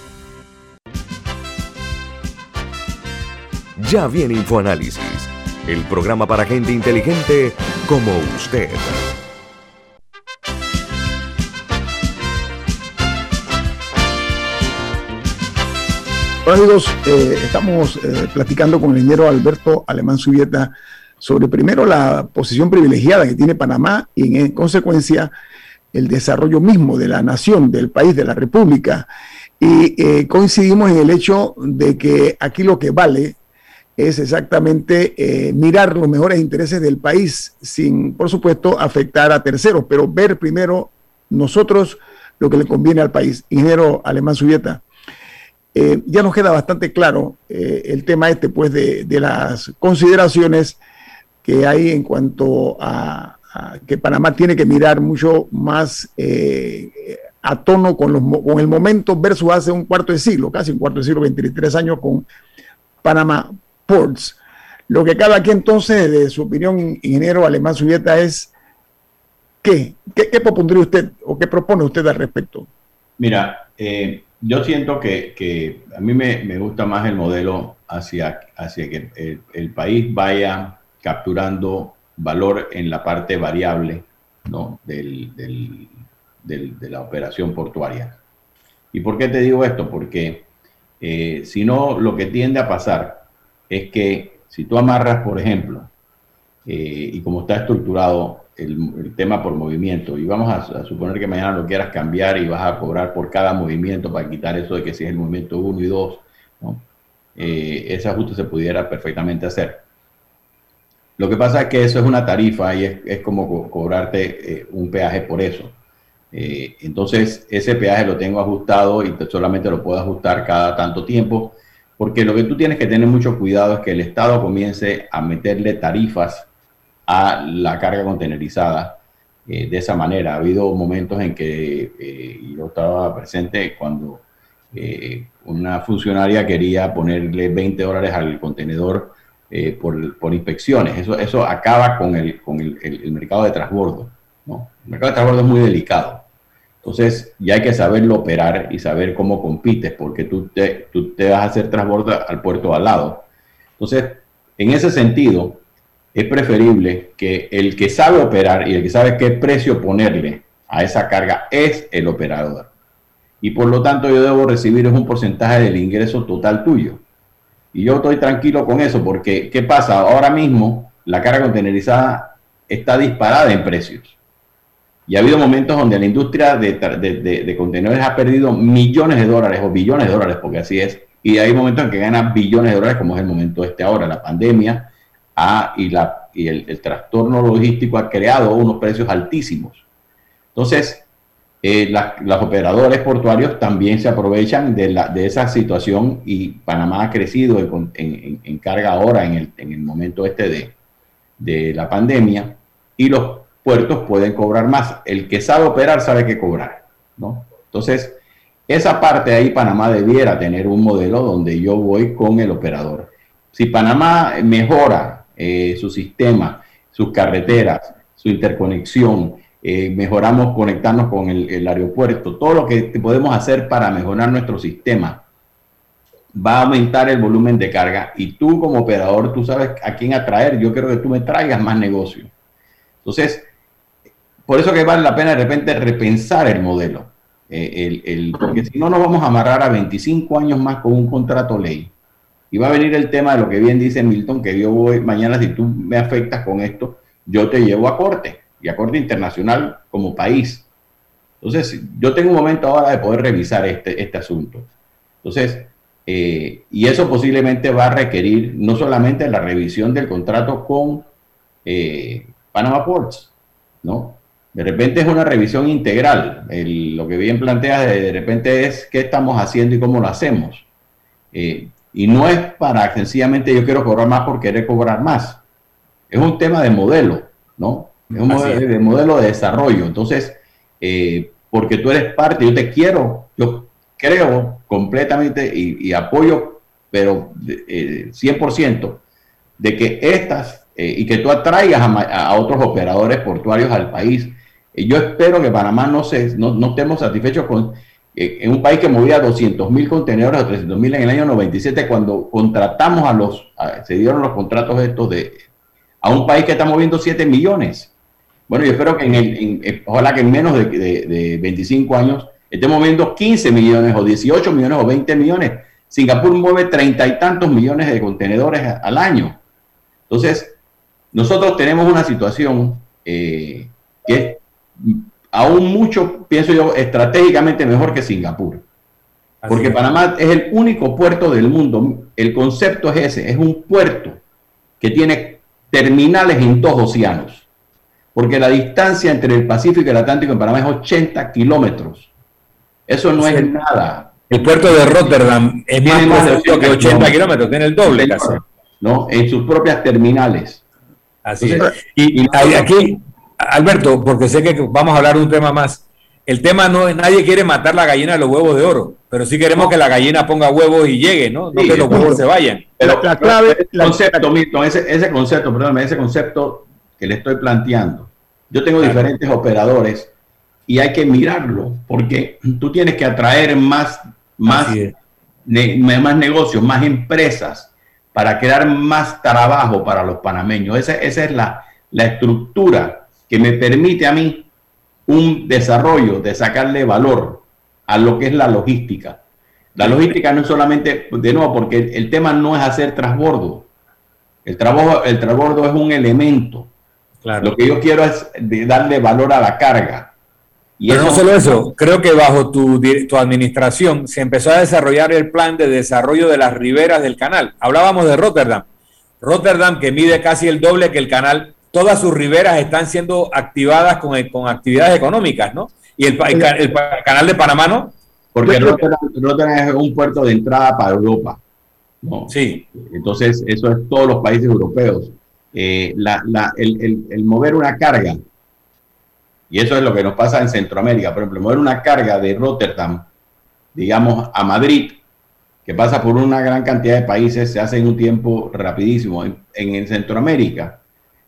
Ya viene InfoAnálisis, el programa para gente inteligente como usted. Hola amigos, eh, estamos eh, platicando con el ingeniero Alberto Alemán Subieta sobre primero la posición privilegiada que tiene Panamá y en consecuencia el desarrollo mismo de la nación, del país, de la República. Y eh, coincidimos en el hecho de que aquí lo que vale es exactamente eh, mirar los mejores intereses del país sin, por supuesto, afectar a terceros, pero ver primero nosotros lo que le conviene al país. Ingeniero Alemán Subieta, eh, ya nos queda bastante claro eh, el tema este, pues, de, las consideraciones que hay en cuanto a, que Panamá tiene que mirar mucho más a tono con, los, con el momento versus hace un cuarto de siglo, casi un cuarto de siglo, 23 años con Panamá. Lo que cada quien entonces, de su opinión, ingeniero Alemán Subieta, es ¿qué? ¿Qué, propondría usted o qué propone usted al respecto? Mira, eh, yo siento que, a mí me, gusta más el modelo hacia, hacia que el, país vaya capturando valor en la parte variable ¿no? del, de la operación portuaria. ¿Y por qué te digo esto? Porque eh, si no, lo que tiende a pasar es que si tú amarras, por ejemplo, eh, y como está estructurado el, tema por movimiento, y vamos a, suponer que mañana lo quieras cambiar y vas a cobrar por cada movimiento para quitar eso de que si es el movimiento 1 y 2, eh, ese ajuste se pudiera perfectamente hacer. Lo que pasa es que eso es una tarifa y es, como cobrarte eh, un peaje por eso. entonces, ese peaje lo tengo ajustado y solamente lo puedo ajustar cada tanto tiempo porque lo que tú tienes que tener mucho cuidado es que el Estado comience a meterle tarifas a la carga contenerizada eh, de esa manera. Ha habido momentos en que eh, yo estaba presente cuando eh, una funcionaria quería ponerle 20 dólares al contenedor por, inspecciones. Eso, eso acaba con el, con el, mercado de transbordo. ¿no? El mercado de transbordo es muy delicado. Entonces, ya hay que saberlo operar y saber cómo compites, porque tú te, tú te vas a hacer transbordo al puerto al lado. Entonces, en ese sentido, es preferible que el que sabe operar y el que sabe qué precio ponerle a esa carga es el operador. Y por lo tanto yo debo recibir un porcentaje del ingreso total tuyo. Y yo estoy tranquilo con eso porque, ¿qué pasa? Ahora mismo la carga contenerizada está disparada en precios. Y ha habido momentos donde la industria de, contenedores ha perdido millones de dólares o billones de dólares, porque así es. Y hay momentos en que gana billones de dólares, como es el momento este ahora, la pandemia ah, y, la, y el, trastorno logístico ha creado unos precios altísimos. Entonces, eh, los operadores portuarios también se aprovechan de, la, de esa situación y Panamá ha crecido en, carga ahora en el, en el momento este de, de la pandemia y los puertos pueden cobrar más. El que sabe operar sabe qué cobrar, ¿no? Entonces, esa parte ahí Panamá debiera tener un modelo donde yo voy con el operador. Si Panamá mejora eh, su sistema, sus carreteras, su interconexión, eh, mejoramos conectarnos con el, el, aeropuerto, todo lo que podemos hacer para mejorar nuestro sistema va a aumentar el volumen de carga y tú como operador, tú sabes a quién atraer, yo quiero que tú me traigas más negocio. Entonces, por eso que vale la pena de repente repensar el modelo. Eh, porque si no nos vamos a amarrar a 25 años más con un contrato ley. Y va a venir el tema de lo que bien dice Milton, que yo voy mañana, si tú me afectas con esto, yo te llevo a corte, y a corte internacional como país. Entonces, yo tengo un momento ahora de poder revisar este, este asunto. Entonces, eh, y eso posiblemente va a requerir no solamente la revisión del contrato con eh, Panama Ports, ¿no? De repente es una revisión integral. lo que bien plantea de, repente es qué estamos haciendo y cómo lo hacemos. Eh, y no es para sencillamente yo quiero cobrar más por querer cobrar más. Es un tema de modelo, ¿no? Es un modelo de, modelo de desarrollo. Entonces, eh, porque tú eres parte, yo te quiero, yo creo completamente y, apoyo, pero eh, 100%, de que estas eh, y que tú atraigas a, a, otros operadores portuarios al país yo espero que Panamá no, se, no, no estemos satisfechos con eh, en un país que movía 200 mil contenedores o 300 mil en el año 97 cuando contratamos a los, se dieron los contratos estos de, a un país que está moviendo 7 millones. Bueno, yo espero que en el, eh, ojalá que en menos de, de, 25 años estemos moviendo 15 millones o 18 millones o 20 millones. Singapur mueve treinta y tantos millones de contenedores al año. Entonces, nosotros tenemos una situación eh, que es aún mucho, pienso yo, estratégicamente mejor que Singapur. Porque Panamá es el único puerto del mundo. El concepto es ese, es un puerto que tiene terminales en dos océanos. Porque la distancia entre el Pacífico y el Atlántico en Panamá es 80 kilómetros. Eso no es, nada. El puerto de Rotterdam es más que 80 kilómetros, tiene el doble ¿no? En sus propias terminales. Así es. Y, y aquí, Alberto, porque sé que vamos a hablar de un tema más. El tema no es, nadie quiere matar la gallina de los huevos de oro, pero sí queremos que la gallina ponga huevos y llegue, ¿no? No que los huevos se vayan. Pero la clave, el concepto, ese, ese concepto, perdón, ese concepto que le estoy planteando. Yo tengo diferentes operadores y hay que mirarlo, porque tú tienes que atraer más, más, más negocios, más empresas para crear más trabajo para los panameños. Esa, esa es la, la estructura que me permite a mí un desarrollo de sacarle valor a lo que es la logística. La logística no es solamente, de nuevo, porque el, tema no es hacer transbordo. El, trabajo, el transbordo es un elemento. Lo que yo quiero es darle valor a la carga. Y Pero no solo eso, creo que bajo tu, tu, administración se empezó a desarrollar el plan de desarrollo de las riberas del canal. Hablábamos de Rotterdam. Rotterdam, que mide casi el doble que el canal todas sus riberas están siendo activadas con, con actividades económicas, ¿no? Y el, canal de Panamá, ¿no? Porque Rotterdam, es un puerto de entrada para Europa. ¿no? Sí. Entonces, eso es todos los países europeos. Eh, el, mover una carga, y eso es lo que nos pasa en Centroamérica, por ejemplo, mover una carga de Rotterdam, digamos, a Madrid, que pasa por una gran cantidad de países, se hace en un tiempo rapidísimo. En, en Centroamérica,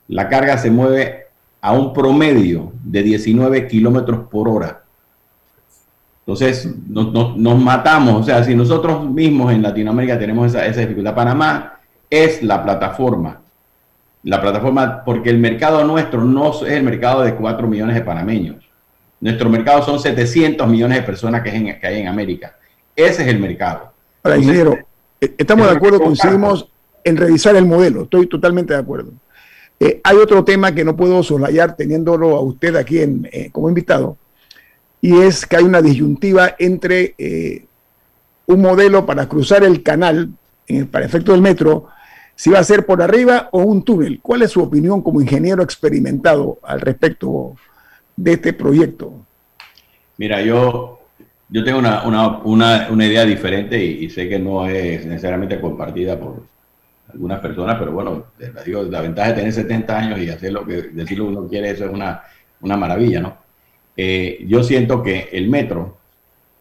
la carga se mueve a un promedio de 19 kilómetros por hora. Entonces, nos matamos. O sea, si nosotros mismos en Latinoamérica tenemos esa, esa dificultad, Panamá es la plataforma la plataforma, porque el mercado nuestro no es el mercado de 4 millones de panameños. Nuestro mercado son 700 millones de personas que, hay en América. Ese es el mercado. Ahora, ingeniero, eh, estamos de acuerdo, coincidimos en revisar el modelo, estoy totalmente de acuerdo. Eh, hay otro tema que no puedo soslayar teniéndolo a usted aquí en, eh, como invitado, y es que hay una disyuntiva entre un modelo para cruzar el canal, para efecto del metro, si va a ser por arriba o un túnel. ¿Cuál es su opinión como ingeniero experimentado al respecto de este proyecto? Mira, yo, yo tengo una, una, una, idea diferente y, sé que no es necesariamente compartida por algunas personas, pero bueno, digo, la ventaja de tener 70 años y hacer lo que decir lo que uno quiere, eso es una, una maravilla, ¿no? Eh, yo siento que el metro,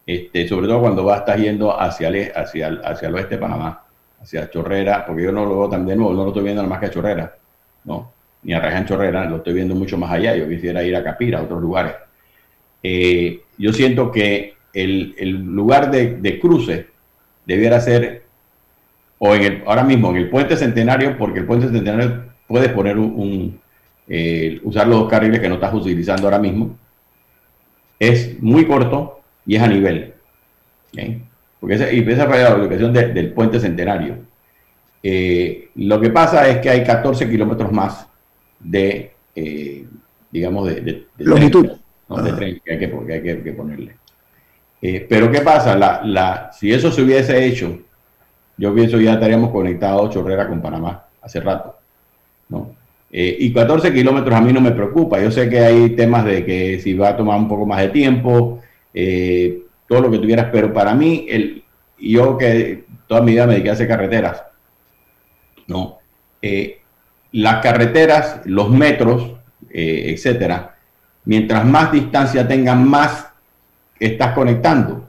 este, sobre todo cuando va, estar yendo hacia el, hacia, hacia el oeste de Panamá, hacia Chorrera, porque yo no lo veo tan de nuevo, no lo estoy viendo nada más que a Chorrera, ¿no? Ni a Raján Chorrera, lo estoy viendo mucho más allá. Yo quisiera ir a Capira, a otros lugares. Eh, yo siento que el, el lugar de, de, cruce debiera ser, o en el, ahora mismo en el puente centenario, porque el puente centenario puedes poner un, eh, usar los dos carriles que no estás utilizando ahora mismo. Es muy corto y es a nivel. ¿okay? porque esa, y esa fue la ubicación del puente centenario. Eh, lo que pasa es que hay 14 kilómetros más de, eh, digamos, de, longitud. de tren que hay que, ponerle. Eh, pero ¿qué pasa? La, la, si eso se hubiese hecho, yo pienso ya estaríamos conectados Chorrera con Panamá hace rato. ¿no? y 14 kilómetros a mí no me preocupa. Yo sé que hay temas de que si va a tomar un poco más de tiempo, todo lo que tuvieras, pero para mí, el, yo que toda mi vida me dediqué a hacer carreteras, ¿no? Eh, las carreteras, los metros, eh, etcétera, mientras más distancia tengan, más estás conectando.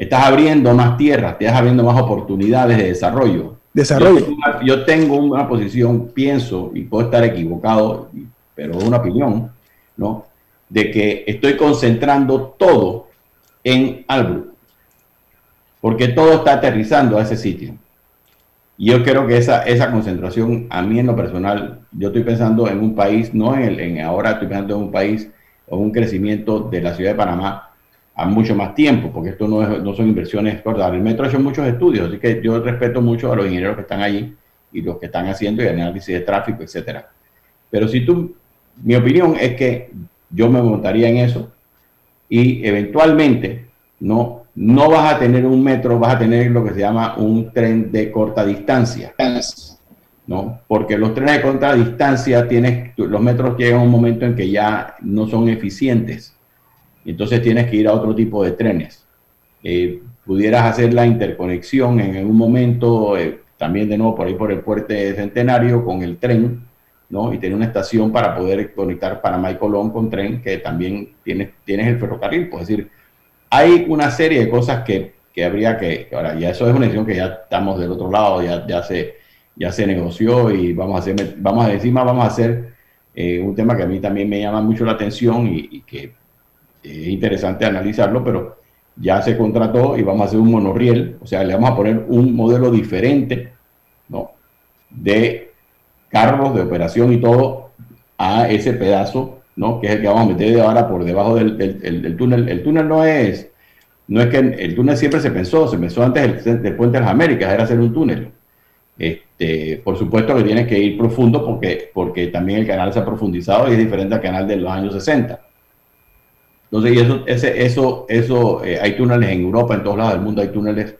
Estás abriendo más tierra, estás abriendo más oportunidades de desarrollo. Desarrollo. Yo, tengo una posición, pienso, y puedo estar equivocado, pero es una opinión, ¿no? De que estoy concentrando todo en Albrook, porque todo está aterrizando a ese sitio. Y yo creo que esa, esa concentración, a mí en lo personal, yo estoy pensando en un país, no en, el, en ahora estoy pensando en un país o un crecimiento de la ciudad de Panamá a mucho más tiempo, porque esto no, es, son inversiones cortas. El metro ha hecho muchos estudios, así que yo respeto mucho a los ingenieros que están allí y los que están haciendo y análisis de tráfico, etcétera. Pero si tú, mi opinión es que yo me montaría en eso y eventualmente no, no vas a tener un metro, vas a tener lo que se llama un tren de corta distancia. ¿no? Porque los trenes de corta distancia, tienes, los metros llegan a un momento en que ya no son eficientes. Entonces tienes que ir a otro tipo de trenes. Eh, pudieras hacer la interconexión en algún momento, eh, también de nuevo por ahí por el puente centenario con el tren, ¿no? Y tener una estación para poder conectar Panamá y Colón con tren, que también tienes, tienes el ferrocarril. Pues, es decir, hay una serie de cosas que, que, habría que, ahora ya eso es una decisión que ya estamos del otro lado, ya, ya, se, ya se negoció y vamos a hacer, vamos a encima vamos a hacer eh, un tema que a mí también me llama mucho la atención y, y que es interesante analizarlo, pero ya se contrató y vamos a hacer un monorriel, o sea, le vamos a poner un modelo diferente, ¿no? De carros de operación y todo a ese pedazo, ¿no? Que es el que vamos a meter de ahora por debajo del, del, túnel. El túnel no es, no es que el túnel siempre se pensó, se pensó antes del, puente de las Américas, era hacer un túnel. Este, por supuesto que tiene que ir profundo porque, porque también el canal se ha profundizado y es diferente al canal de los años 60. Entonces, y eso, ese, eso, eso eh, hay túneles en Europa, en todos lados del mundo hay túneles,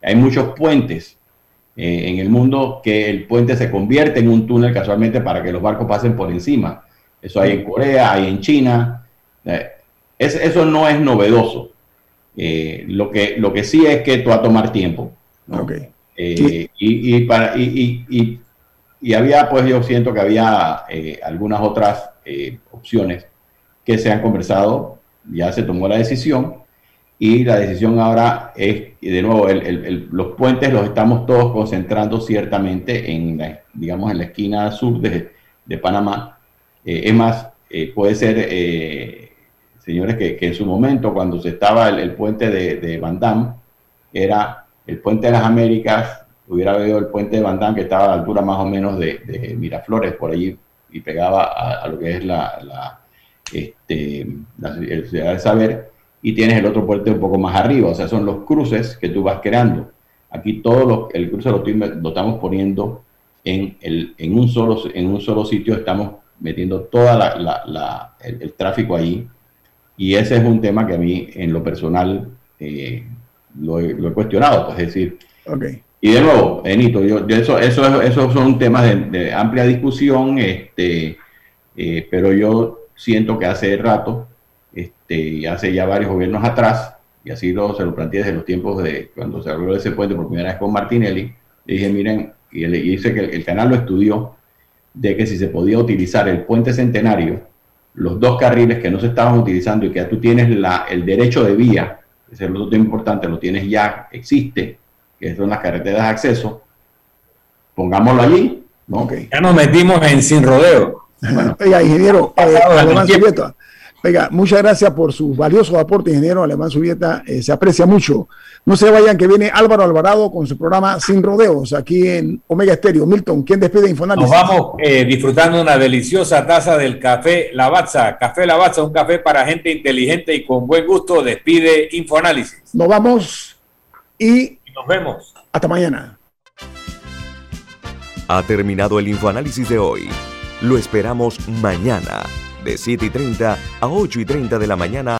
hay muchos puentes eh, en el mundo que el puente se convierte en un túnel casualmente para que los barcos pasen por encima. Eso hay en Corea, hay en China. Eh, eso no es novedoso. Lo, que, lo que sí es que esto va a tomar tiempo. y, y, para, y, y, había, pues yo siento que había algunas otras opciones que se han conversado, ya se tomó la decisión y la decisión ahora es, de nuevo, los puentes los estamos todos concentrando ciertamente en, la, digamos, en la esquina sur de, de Panamá. Eh, es más, eh, puede ser, eh, señores, que, en su momento, cuando se estaba el, puente de, de Van era el puente de las Américas, hubiera habido el puente de Bandán que estaba a la altura más o menos de, Miraflores, por allí, y pegaba a, lo que es la, este, la, ciudad de Saber, y tienes el otro puente un poco más arriba, o sea, son los cruces que tú vas creando. Aquí todo el cruce lo, lo, estamos poniendo en, el, en, un solo, en un solo sitio, estamos metiendo todo el, el, tráfico allí, y ese es un tema que a mí, en lo personal, eh, lo, he, cuestionado, pues, es decir, okay. Y de nuevo, Benito, yo, eso, eso, esos son temas de, amplia discusión, este, eh, pero yo siento que hace rato, este, hace ya varios gobiernos atrás, y así lo, se lo planteé desde los tiempos de cuando se habló de ese puente por primera vez con Martinelli, le dije, miren, y le dice que el, canal lo estudió, de que si se podía utilizar el puente centenario, los dos carriles que no se estaban utilizando y que ya tú tienes la, el derecho de vía, ese es el otro importante, lo tienes ya, existe, que son las carreteras de acceso, pongámoslo allí. ¿no? Ya nos metimos en sin rodeo. Oiga, ingeniero eh, Alemán Subieta, oiga, muchas gracias por su valioso aporte, ingeniero Alemán Subieta, eh, se aprecia mucho. No se vayan, que viene Álvaro Alvarado con su programa Sin Rodeos, aquí en Omega Estéreo. Milton, ¿quién despide Infoanálisis? Nos vamos eh, disfrutando una deliciosa taza del café Lavazza. Café Lavazza, un café para gente inteligente y con buen gusto. Despide Infoanálisis. Nos vamos y nos vemos. Hasta mañana. Ha terminado el infoanálisis de hoy. Lo esperamos mañana, de 7 y 30 a 8 y 30 de la mañana